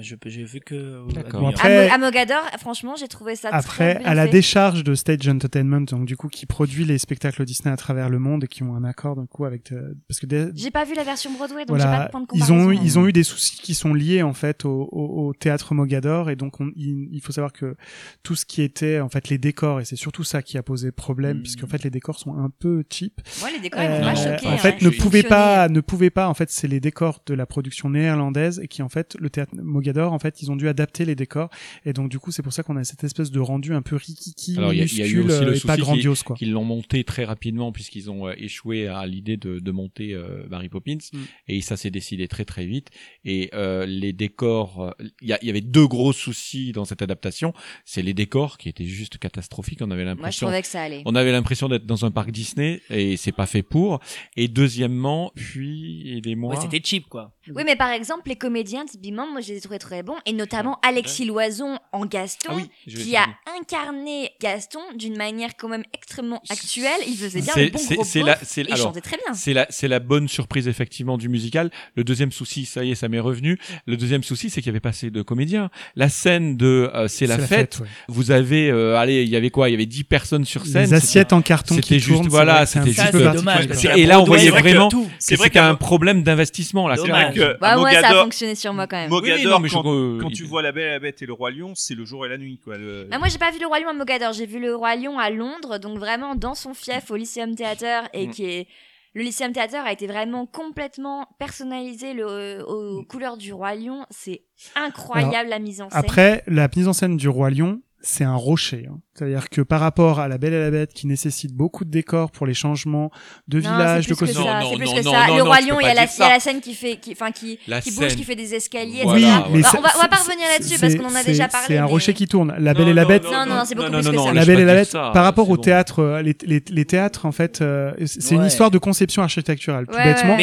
Je- J'ai vu que. euh. Après- À, Mo- à Mogador, franchement, j'ai trouvé ça Après, très bien à la fait. décharge de Stage Entertainment, donc du coup qui produit les spectacles Disney à travers le monde et qui ont un accord du coup avec euh, parce que des- J'ai pas vu la version Broadway, donc j'ai pas voilà, de point de ils comparaison. ont ils ont eu des soucis qui sont liés en fait au, au, au théâtre Mogador et donc on, il, il faut savoir que tout ce qui était en fait les décors et c'est surtout ça qui a posé problème Mm. puisqu'en fait les décors sont un peu cheap. Ouais, les décors, ils m'ont pas Euh, choqué. en hein. fait, Je ne fonctionné. pas, ne pouvait pas. En fait, c'est les décors de la production néerlandaise et qui, en fait, le théâtre Mogador, en fait, ils ont dû adapter les décors et donc du coup, c'est pour ça qu'on a cette espèce de rendu un peu rikiki, Alors, il y a- il y a eu minuscule aussi le euh, et pas grandiose quoi. qu'ils l'ont monté très rapidement puisqu'ils ont euh, échoué à l'idée de, de monter euh, Mary Poppins Mm. et ça s'est décidé très très vite et euh, les décors euh, il y, avait deux gros soucis dans cette adaptation c'est les décors qui étaient juste catastrophiques on avait Moi, je l'impression trouvais que ça allait. on avait l'impression d'être dans un parc Disney et c'est pas fait pour et deuxièmement puis aidez-moi Ouais, c'était cheap quoi. Oui, mais par exemple, les comédiens, typiquement, moi, je les ai trouvés très bons, et notamment Alexis Loison en Gaston, Ah oui, qui a incarné Gaston d'une manière quand même extrêmement actuelle. Il faisait bien C'est- le bon gros la- et il alors, chantait très bien. C'est la, c'est la bonne surprise effectivement du musical. Le deuxième souci, ça y est, ça m'est revenu. Le deuxième souci, c'est qu'il y avait pas assez de comédiens. La scène de euh, c'est la, fête. ouais. Vous avez, euh, allez, il y avait quoi? Il y avait 10 personnes sur scène. Les assiettes en carton C'était qui juste, tournent, voilà, un c'était petit juste. dommage, qu'à et là, on voyait vraiment C'est vrai c'était qu'à un Mo- problème d'investissement là. C'est vrai que Bah, moi, ça a fonctionné sur moi quand même. Mogador, Oui, non, je- quand, euh, quand tu vois la Belle, la Bête et le Roi Lion, c'est le jour et la nuit, quoi. le- Bah, moi, j'ai pas vu le Roi Lion à Mogador, j'ai vu le Roi Lion à Londres, donc vraiment dans son fief au Lyceum Theatre, et Mm. qui est. Le Lyceum Theatre a été vraiment complètement personnalisé le, aux couleurs du Roi Lion. C'est incroyable la mise en scène. Après, la mise en scène du roi lion, c'est un rocher. hein. C'est-à-dire que par rapport à la Belle et la Bête, qui nécessite beaucoup de décors pour les changements de Non, village, c'est de plus que costumes. ça, Non, c'est plus non, que non, ça. non, le non, roi lion, il y a la, y a scène qui fait, qui, enfin qui, La qui bouge, qui fait des escaliers, Voilà. Bah, on va, on va pas revenir là-dessus parce qu'on en a déjà parlé. C'est un mais- rocher qui tourne. La Belle Non, et la non, Bête. Non, non, non, c'est beaucoup Non, plus non, que non, ça. La Belle et la Bête, par rapport au théâtre, euh, les, théâtres, en fait, euh, c'est une histoire de conception architecturale, tout bêtement.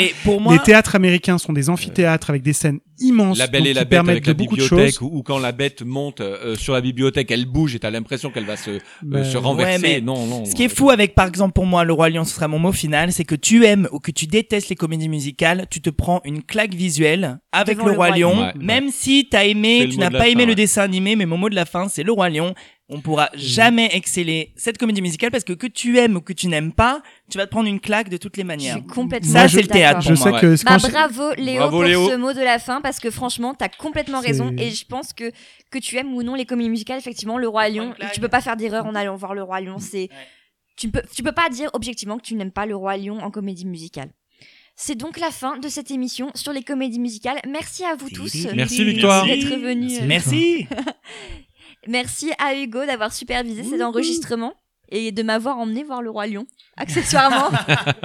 Les théâtres américains sont des amphithéâtres avec des scènes immenses La belle et la qui bête avec de la beaucoup de bibliothèque choses. ou, quand la bête monte euh, sur la bibliothèque, elle bouge et t'as l'impression qu'elle va se, euh, Ben, se renverser. ouais, mais non, non. Ce qui est fou avec, par exemple, pour moi, Le Roi Lion, ce sera mon mot final, c'est que tu aimes ou que tu détestes les comédies musicales, tu te prends une claque visuelle avec Le Roi Lion, Ouais, même si t'as aimé, tu n'as pas aimé fin, le ouais. dessin animé, mais mon mot de la fin, c'est Le Roi Lion. On pourra jamais exceller cette comédie musicale parce que que tu aimes ou que tu n'aimes pas, tu vas te prendre une claque de toutes les Je manières. suis complètement Ça, c'est le théâtre Je sais que Bah, bravo Léo Bravo, pour Léo. ce mot de la fin parce que franchement t'as complètement raison et je pense que que tu aimes ou non les comédies musicales effectivement le roi lion tu peux pas faire d'erreur en allant voir le roi lion c'est tu peux tu peux pas dire objectivement que tu n'aimes pas le roi lion en comédie musicale c'est donc la fin de cette émission sur les comédies musicales. Merci à vous tous. Merci, Victoire. D'être venus. Merci. Merci à Hugo d'avoir supervisé cet enregistrement et de m'avoir emmené voir le roi lion, accessoirement.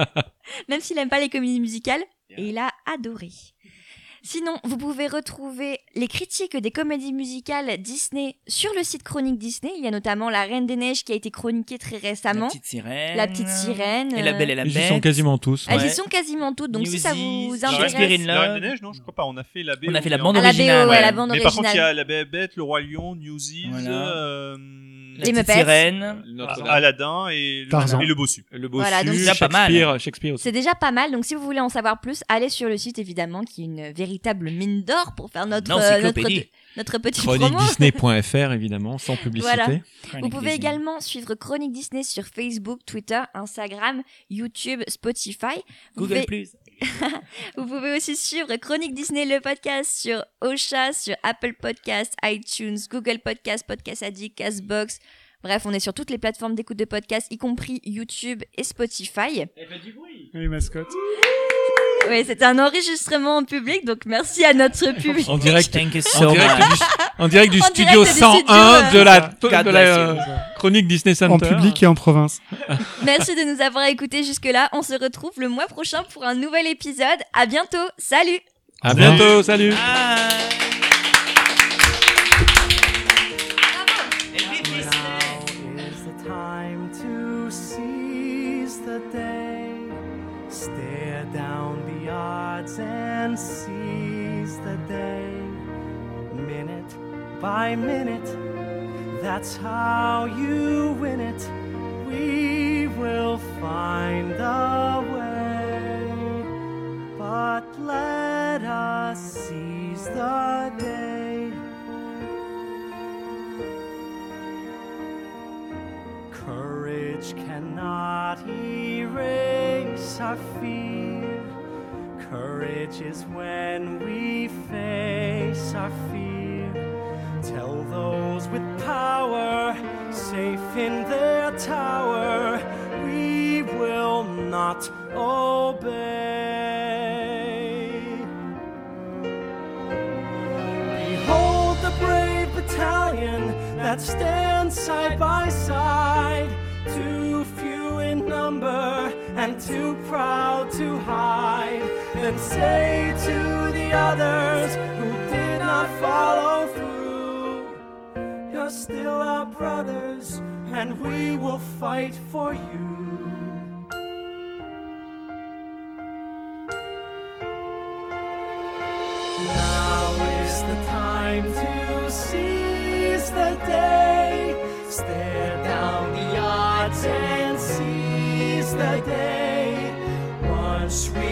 Même s'il aime pas les comédies musicales, et il a adoré. Sinon, vous pouvez retrouver les critiques des comédies musicales Disney sur le site Chronique Disney. Il y a notamment La Reine des Neiges qui a été chroniquée très récemment. La petite sirène. La petite sirène. Et la belle et la Ils y bête. sont quasiment tous. Elles Ouais. y sont quasiment toutes, donc si ça vous intéresse. La Reine des Neiges, non, je crois pas. On a fait la BO. On a fait la bande À la BO, originale. ouais, ouais. la bande Mais par contre, il y originale. a La Belle et Bête, Le Roi Lion, Newsies, Voilà. euh, La Les Muppets. sirène. Notre- Aladdin et le, Tarzan. et le Bossu. Le bossu, Voilà, donc- Déjà pas mal. Shakespeare, Shakespeare aussi. C'est déjà pas mal, donc si vous voulez en savoir plus, allez sur le site évidemment, qui est une véritable mine d'or pour faire notre, euh, notre, encyclopédie. notre petit promo. ChroniqueDisney.fr évidemment, sans publicité. Voilà. Vous pouvez Disney. également suivre Chronique Disney sur Facebook, Twitter, Instagram, YouTube, Spotify. Vous Google pouvez- Plus. Vous pouvez aussi suivre Chronique Disney le podcast sur Ocha, sur Apple Podcast, iTunes, Google Podcast, Podcast Addict, Castbox. Bref, on est sur toutes les plateformes d'écoute de podcasts, y compris YouTube et Spotify. Oui, mascotte. Oui, c'était un enregistrement en public, donc merci à notre public. En direct, Thank you en direct du, en direct du En studio direct des 101 studios, de la, de euh, chronique Disney Center. En public et en province. Merci de nous avoir écoutés jusque-là. On se retrouve le mois prochain pour un nouvel épisode. À bientôt. Salut À bientôt, salut. Bye. And seize the day. Minute by minute, that's how you win it. We will find a way. But let us seize the day. Courage cannot erase our fear. Courage is when we face our fear. Tell those with power, safe in their tower, we will not obey. Behold the brave battalion that stands side by side, too few in number and too proud to hide. Then say to the others who did not follow through, You're still our brothers, and we will fight for you. Now is the time to seize the day. Stare down the odds and seize the day. Once we